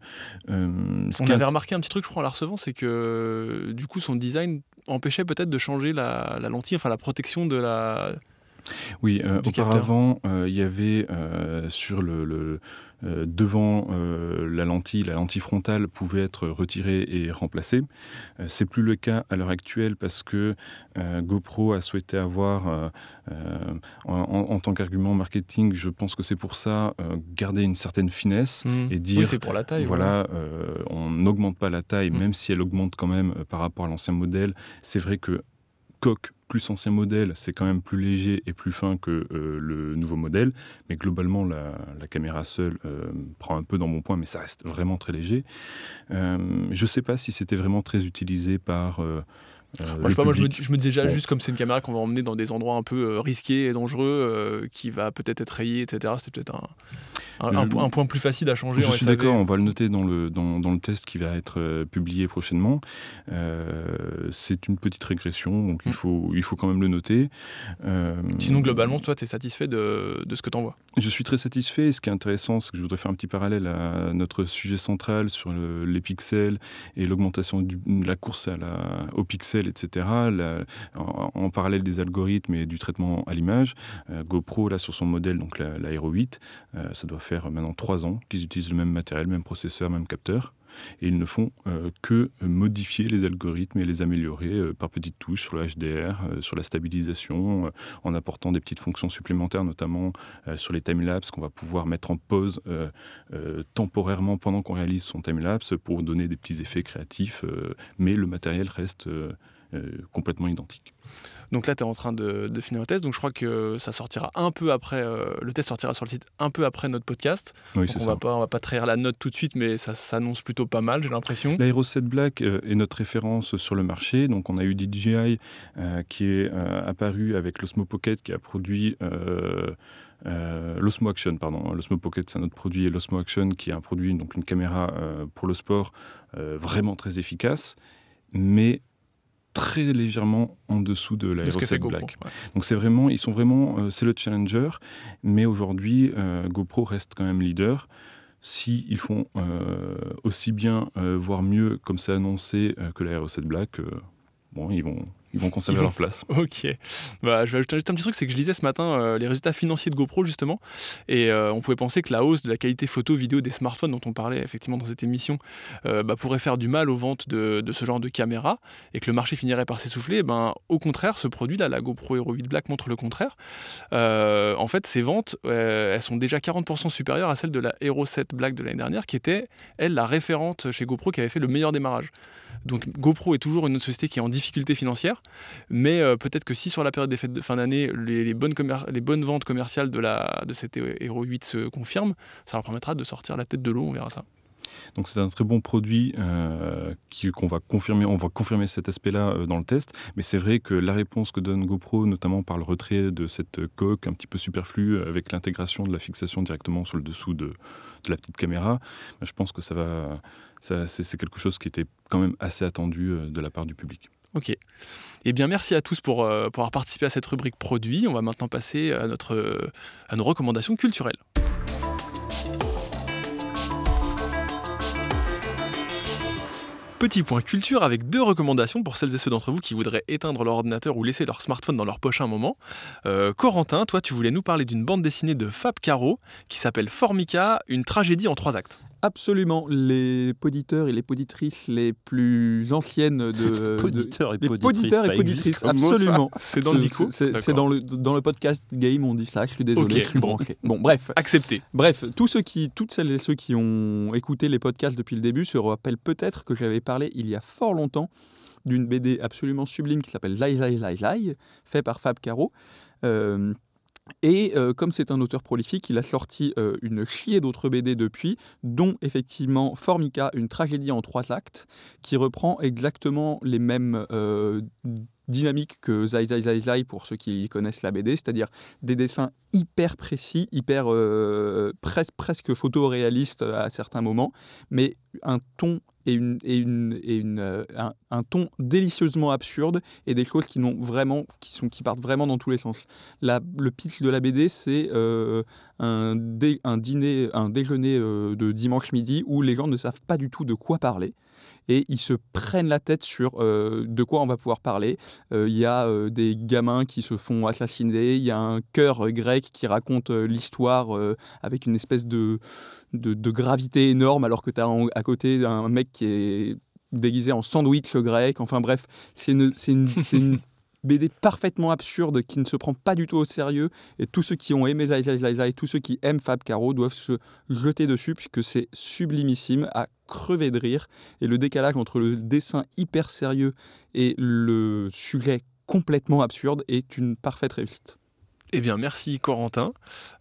Speaker 4: Ce
Speaker 1: On avait remarqué un petit truc, je crois, en la recevant, c'est que du coup, son design empêchait peut-être de changer la, la lentille, enfin la protection de la.
Speaker 4: Oui, euh, auparavant, euh, il y avait euh, sur le, le, devant la lentille, la lentille frontale pouvait être retirée et remplacée. C'est plus le cas à l'heure actuelle parce que GoPro a souhaité avoir, en, tant qu'argument marketing, je pense que c'est pour ça, garder une certaine finesse et dire
Speaker 1: Oui, c'est pour la taille.
Speaker 4: voilà, on n'augmente pas la taille,
Speaker 1: Mm.
Speaker 4: même si elle augmente quand même par rapport à l'ancien modèle. C'est vrai que coque plus ancien modèle, c'est quand même plus léger et plus fin que euh, le nouveau modèle. Mais globalement, la, caméra seule euh, prend un peu dans mon point, mais ça reste vraiment très léger. Euh, je ne sais pas si c'était vraiment très utilisé par. Euh,
Speaker 1: Moi, je,
Speaker 4: le
Speaker 1: sais pas, moi, je, me,
Speaker 4: public.
Speaker 1: je me disais déjà, juste comme c'est une caméra qu'on va emmener dans des endroits un peu euh, risqués et dangereux, euh, qui va peut-être être rayée, etc. C'est peut-être un, un, un
Speaker 4: Je-
Speaker 1: po- un point plus facile à changer.
Speaker 4: Je suis d'accord, on va le noter dans le, dans, dans le test qui va être publié prochainement. C'est une petite régression, donc il
Speaker 1: Mm.
Speaker 4: faut, il faut quand même le noter.
Speaker 1: Sinon, globalement, toi, tu es satisfait de, de ce que tu envoies.
Speaker 4: Je suis très satisfait. Ce qui est intéressant, c'est que je voudrais faire un petit parallèle à notre sujet central sur le- les pixels et l'augmentation de la course à la, aux pixels, etc. En parallèle des algorithmes et du traitement à l'image. Euh, GoPro, là, sur son modèle, donc la, la Hero 8, euh, ça doit faire maintenant trois ans qu'ils utilisent le même matériel, même processeur, même capteur. Et ils ne font euh, que modifier les algorithmes et les améliorer euh, par petites touches sur le HDR, euh, sur la stabilisation, en apportant des petites fonctions supplémentaires, notamment sur les timelapses qu'on va pouvoir mettre en pause temporairement pendant qu'on réalise son timelapse pour donner des petits effets créatifs, mais le matériel reste complètement identique.
Speaker 1: Donc là, tu es en train de, de finir le test. Donc je crois que ça sortira un peu après. euh, le test sortira sur le site un peu après notre podcast.
Speaker 4: Oui,
Speaker 1: Donc on
Speaker 4: ça.
Speaker 1: va pas, on va pas trahir la note tout de suite, mais ça s'annonce plutôt pas mal, j'ai l'impression.
Speaker 4: L'Aero 7 Black euh, est notre référence sur le marché. Donc, on a eu DJI euh, qui est euh, apparu avec l'Osmo Pocket qui a produit euh, euh, l'Osmo Action. Pardon, l'Osmo Pocket, c'est un autre produit, et l'Osmo Action qui est un produit, donc une caméra euh, pour le sport euh, vraiment très efficace, mais très légèrement en dessous de
Speaker 1: de ce
Speaker 4: l'Aero
Speaker 1: que fait
Speaker 4: 7
Speaker 1: GoPro.
Speaker 4: Black.
Speaker 1: ouais.
Speaker 4: Donc c'est vraiment, ils sont vraiment, euh, c'est le challenger, mais aujourd'hui euh, GoPro reste quand même leader. Si ils font euh, aussi bien, voire mieux, comme c'est annoncé, que la Hero 7 Black, bon, ils vont, ils vont conserver
Speaker 1: Ils vont-
Speaker 4: leur place.
Speaker 1: Ok. Bah, je vais ajouter juste un petit truc, c'est que je lisais ce matin euh, les résultats financiers de GoPro justement, et euh, on pouvait penser que la hausse de la qualité photo vidéo des smartphones dont on parlait effectivement dans cette émission euh, bah, pourrait faire du mal aux ventes de, de ce genre de caméra et que le marché finirait par s'essouffler. Eh Ben, au contraire, ce produit là, la GoPro Hero 8 Black montre le contraire. En fait, ces ventes, elles sont déjà 40% supérieures à celles de la Hero 7 Black de l'année dernière, qui était elle la référente chez GoPro qui avait fait le meilleur démarrage. Donc GoPro est toujours une autre société qui est en difficulté financière, mais euh, peut-être que si sur la période des fêtes de fin d'année, les, bonnes les bonnes ventes commerciales de, la, de cette Hero 8 se confirment, ça leur permettra de sortir la tête de l'eau, on verra ça.
Speaker 4: Donc c'est un très bon produit euh, qu'on va confirmer. On va confirmer cet aspect-là euh, dans le test. Mais c'est vrai que la réponse que donne GoPro, notamment par le retrait de cette coque un petit peu superflue avec l'intégration de la fixation directement sur le dessous de, de la petite caméra, ben, je pense que ça ça- c'est quelque chose qui était quand même assez attendu de la part du public.
Speaker 1: Ok. Eh bien, merci à tous pour, euh, avoir participé à cette rubrique produit. On va maintenant passer euh, à nos recommandations culturelles. Petit point culture avec deux recommandations pour celles et ceux d'entre vous qui voudraient éteindre leur ordinateur ou laisser leur smartphone dans leur poche un moment. Euh, Corentin, toi, tu voulais nous parler d'une bande dessinée de Fab Caro qui s'appelle Formica, une tragédie en trois actes.
Speaker 3: Absolument. Les poditeurs et les poditrices les plus anciennes de. *laughs* de-
Speaker 2: Poditeur et
Speaker 3: les poditeurs et poditrices, absolument. *laughs*
Speaker 1: C'est dans le
Speaker 3: C'est-
Speaker 1: dico
Speaker 3: C'est c'est
Speaker 1: D'accord.
Speaker 3: dans le, dans le podcast game, on dit ça. Je suis désolé, je suis branché. Bon, bref.
Speaker 1: Accepté.
Speaker 3: Bref, tous ceux qui, toutes celles et ceux qui ont écouté les podcasts depuis le début se rappellent peut-être que j'avais parlé il y a fort longtemps d'une BD absolument sublime qui s'appelle Zai Zai Zai Zai, fait par Fab Caro. Euh, et euh, comme c'est un auteur prolifique, il a sorti euh, une chier d'autres BD depuis, dont effectivement Formica, une tragédie en trois actes, qui reprend exactement les mêmes euh, dynamique que Zai Zai Zai Zai pour ceux qui connaissent la BD, c'est-à-dire des dessins hyper précis, hyper pres- presque photoréalistes à certains moments, mais un ton et, une, et, une, et une, euh, un, ton délicieusement absurde et des choses qui, vraiment, qui, sont, qui partent vraiment dans tous les sens. La, le pitch de la BD, c'est euh, un, dé- un un déjeuner euh, de dimanche midi où les gens ne savent pas du tout de quoi parler et ils se prennent la tête sur euh, de quoi on va pouvoir parler. Euh, Il y a euh, des gamins qui se font assassiner, il y a un chœur grec qui raconte l'histoire avec une espèce de, de, gravité énorme alors que tu as à côté un mec qui est déguisé en sandwich grec. Enfin bref, c'est une, une *laughs* BD parfaitement absurde qui ne se prend pas du tout au sérieux et tous ceux qui ont aimé Zai Zai Zai Zai, tous ceux qui aiment Fab Caro doivent se jeter dessus puisque c'est sublimissime à crever de rire et le décalage entre le dessin hyper sérieux et le sujet complètement absurde est une parfaite réussite.
Speaker 1: Eh bien, merci Corentin.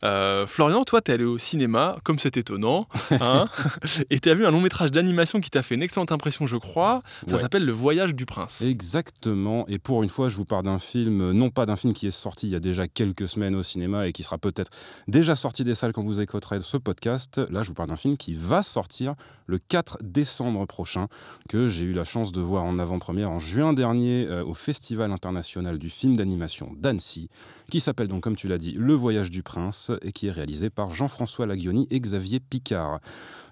Speaker 1: Euh, Florian, toi, t'es allé au cinéma, comme c'est étonnant, hein, *laughs* et t'as vu un long métrage d'animation qui t'a fait une excellente impression, je crois. Ça
Speaker 2: Ouais.
Speaker 1: s'appelle Le Voyage du Prince.
Speaker 2: Exactement. Et pour une fois, je vous parle d'un film, euh, non pas d'un film qui est sorti il y a déjà quelques semaines au cinéma et qui sera peut-être déjà sorti des salles quand vous écouterez ce podcast. Là, je vous parle d'un film qui va sortir le 4 décembre prochain, que j'ai eu la chance de voir en avant-première en juin dernier euh, au Festival international du film d'animation d'Annecy, qui s'appelle donc, comme tu l'as dit, Le Voyage du Prince et qui est réalisé par Jean-François Laguioni et Xavier Picard.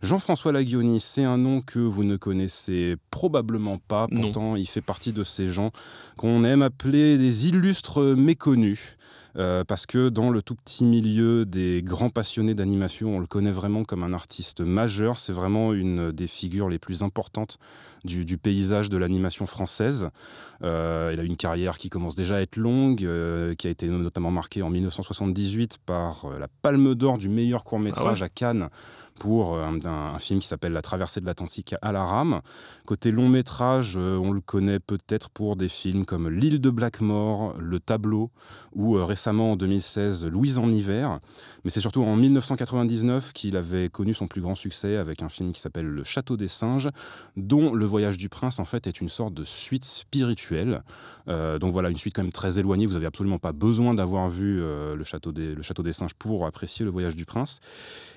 Speaker 2: Jean-François Laguioni, c'est un nom que vous ne connaissez probablement pas.
Speaker 1: Non.
Speaker 2: Pourtant, il fait partie de ces gens qu'on aime appeler des illustres méconnus. Euh, parce que dans le tout petit milieu des grands passionnés d'animation, on le connaît vraiment comme un artiste majeur. C'est vraiment une des figures les plus importantes du, du paysage de l'animation française. Euh, il a une carrière qui commence déjà à être longue, euh, qui a été notamment marquée en 1978 par euh, la Palme d'Or du meilleur court métrage à Cannes pour euh, un, film qui s'appelle La traversée de l'Atlantique à la rame. Côté long métrage, euh, on le connaît peut-être pour des films comme L'île de Blackmore, Le Tableau ou euh, récemment en 2016 Louise en hiver. Mais c'est surtout en 1999 qu'il avait connu son plus grand succès avec un film qui s'appelle Le Château des singes, dont Le Voyage du Prince en fait est une sorte de suite spirituelle. Donc voilà, une suite quand même très éloignée. Vous n'avez absolument pas besoin d'avoir vu le, château des, le Château des singes pour apprécier Le Voyage du Prince.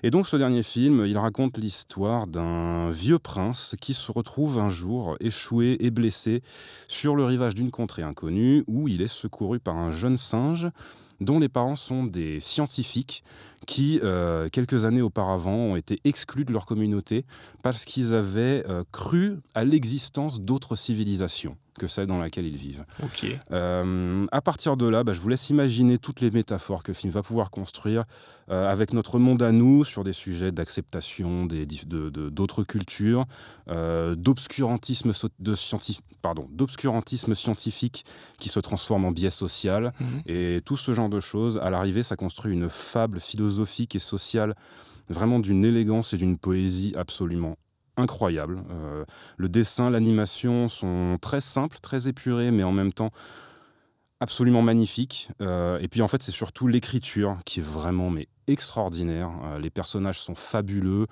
Speaker 2: Et donc ce dernier film, il raconte l'histoire d'un vieux prince qui se retrouve un jour échoué et blessé sur le rivage d'une contrée inconnue où il est secouru par un jeune singe dont les parents sont des scientifiques qui, euh, quelques années auparavant, ont été exclus de leur communauté parce qu'ils avaient euh, cru à l'existence d'autres civilisations que celle dans laquelle ils vivent.
Speaker 1: Ok.
Speaker 2: Euh, à partir de là, bah, je vous laisse imaginer toutes les métaphores que le film va pouvoir construire euh, avec notre monde à nous sur des sujets d'acceptation des dif- de- de- d'autres cultures, euh, d'obscurantisme so- de scienti- pardon, d'obscurantisme scientifique qui se transforme en biais social
Speaker 1: Mhm.
Speaker 2: et tout ce genre de choses. À l'arrivée, ça construit une fable philosophique et sociale vraiment d'une élégance et d'une poésie absolument incroyable. Euh, le dessin, l'animation sont très simples, très épurés, mais en même temps absolument magnifiques. Euh, et puis en fait, c'est surtout l'écriture qui est vraiment mais extraordinaire. Euh, les personnages sont fabuleux,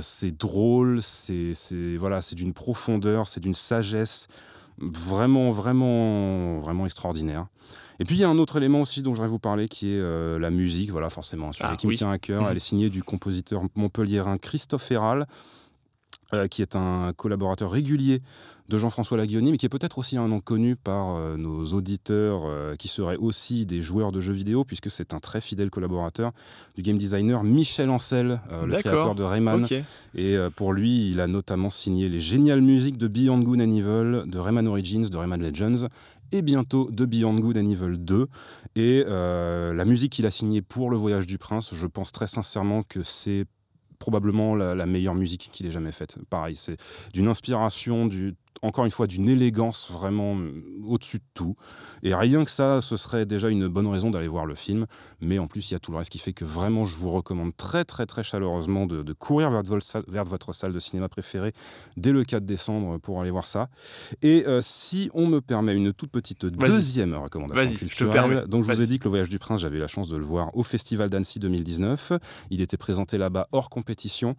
Speaker 2: c'est drôle, c'est voilà, c'est d'une profondeur, c'est d'une sagesse vraiment, vraiment, vraiment extraordinaire. Et puis il y a un autre élément aussi dont je voudrais vous parler qui est euh, la musique. Voilà, forcément, un sujet
Speaker 1: Ah,
Speaker 2: qui
Speaker 1: oui.
Speaker 2: me tient à cœur.
Speaker 1: Mhm.
Speaker 2: Elle est signée du compositeur montpelliérain Christophe Herral. Euh, qui est un collaborateur régulier de Jean-François Laguioni, mais qui est peut-être aussi un nom connu par euh, nos auditeurs euh, qui seraient aussi des joueurs de jeux vidéo, puisque c'est un très fidèle collaborateur du game designer Michel Ancel, le créateur de Rayman. Et pour lui, il a notamment signé les géniales musiques de Beyond Good and Evil, de Rayman Origins, de Rayman Legends, et bientôt de Beyond Good and Evil 2. Et la musique qu'il a signée pour Le Voyage du Prince, je pense très sincèrement que c'est probablement la, meilleure musique qu'il ait jamais faite. Pareil, c'est d'une inspiration, du, encore une fois, d'une élégance vraiment euh, au-dessus de tout. Et rien que ça, ce serait déjà une bonne raison d'aller voir le film. Mais en plus, il y a tout le reste qui fait que vraiment, je vous recommande très, très, très chaleureusement de, de courir vers votre, salle, vers votre salle de cinéma préférée dès le 4 décembre pour aller voir ça. Et euh, si on me permet une toute petite deuxième recommandation
Speaker 1: je
Speaker 2: donc je vous ai dit que Le Voyage du Prince, j'avais eu la chance de le voir au Festival d'Annecy 2019. Il était présenté là-bas hors compétition.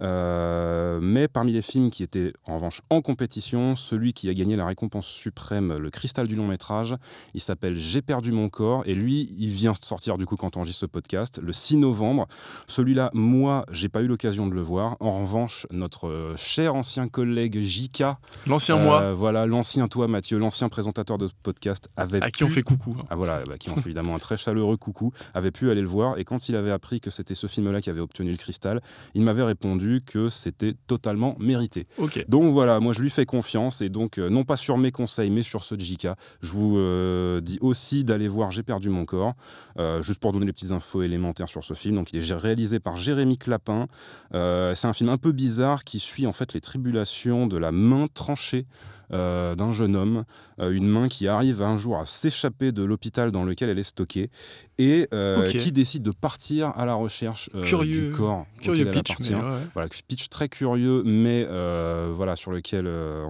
Speaker 2: Euh, mais parmi les films qui étaient en revanche en compétition, celui qui a gagné la récompense suprême, le cristal du long métrage. Il s'appelle J'ai perdu mon corps et lui, il vient de sortir du coup quand on enregistre ce podcast, le 6 novembre. Celui-là, moi, j'ai pas eu l'occasion de le voir. En revanche, notre euh, cher ancien collègue Jika,
Speaker 1: L'ancien
Speaker 2: euh,
Speaker 1: moi,
Speaker 2: voilà, l'ancien toi Mathieu, l'ancien présentateur de ce podcast, avait
Speaker 1: à qui on fait coucou. hein.
Speaker 2: ah voilà, bah, qui ont fait évidemment un très chaleureux coucou, avait pu aller le voir. Et quand il avait appris que c'était ce film-là qui avait obtenu le cristal, il m'avait répondu que c'était totalement mérité. Donc voilà, moi je lui fais confiance. Et donc, euh, non pas sur mes conseils, mais sur ceux de JK, je vous euh, dis aussi d'aller voir J'ai perdu mon corps, euh, juste pour donner les petites infos élémentaires sur ce film. Donc il est réalisé par Jérémy Clapin. C'est un film un peu bizarre qui suit en fait les tribulations de la main tranchée d'un jeune homme, une main qui arrive un jour à s'échapper de l'hôpital dans lequel elle est stockée et euh, qui décide de partir à la recherche euh,
Speaker 1: Curieux-
Speaker 2: du corps
Speaker 1: Curieux
Speaker 2: auquel elle
Speaker 1: pitch,
Speaker 2: appartient.
Speaker 1: mais ouais.
Speaker 2: Voilà, pitch très curieux, mais euh, voilà, sur lequel,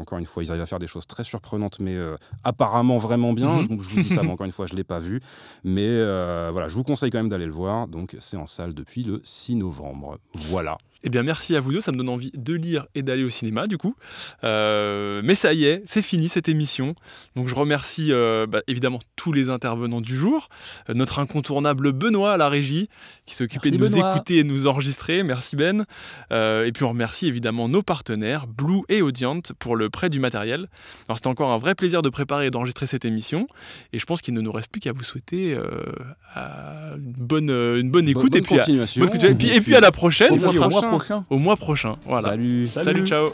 Speaker 2: encore une fois, ils arrivent à faire des choses très surprenantes, mais euh, apparemment vraiment bien.
Speaker 1: Mhm.
Speaker 2: Je vous dis ça, mais *laughs* encore une fois, je ne l'ai pas vu. Mais euh, voilà, je vous conseille quand même d'aller le voir. Donc c'est en salle depuis le 6 novembre. Voilà.
Speaker 1: Eh bien, merci à vous deux. Ça me donne envie de lire et d'aller au cinéma, du coup. Euh, mais ça y est, c'est fini cette émission. Donc, je remercie euh, bah, évidemment tous les intervenants du jour. Euh, notre incontournable Benoît à la régie, qui s'est occupé
Speaker 3: Merci,
Speaker 1: de nous
Speaker 3: Benoît.
Speaker 1: écouter et de nous enregistrer. Merci Ben. Et puis, on remercie évidemment nos partenaires, Blue et Audient, pour le prêt du matériel. Alors, c'était encore un vrai plaisir de préparer et d'enregistrer cette émission. Et je pense qu'il ne nous reste plus qu'à vous souhaiter une, bonne, une bonne écoute.
Speaker 2: Bonne
Speaker 1: et, puis à,
Speaker 2: continuation.
Speaker 1: bonne continuation. et, puis, et puis à la prochaine. Ça sera
Speaker 3: au mois prochain.
Speaker 1: Voilà.
Speaker 2: Salut, salut,
Speaker 1: salut ciao.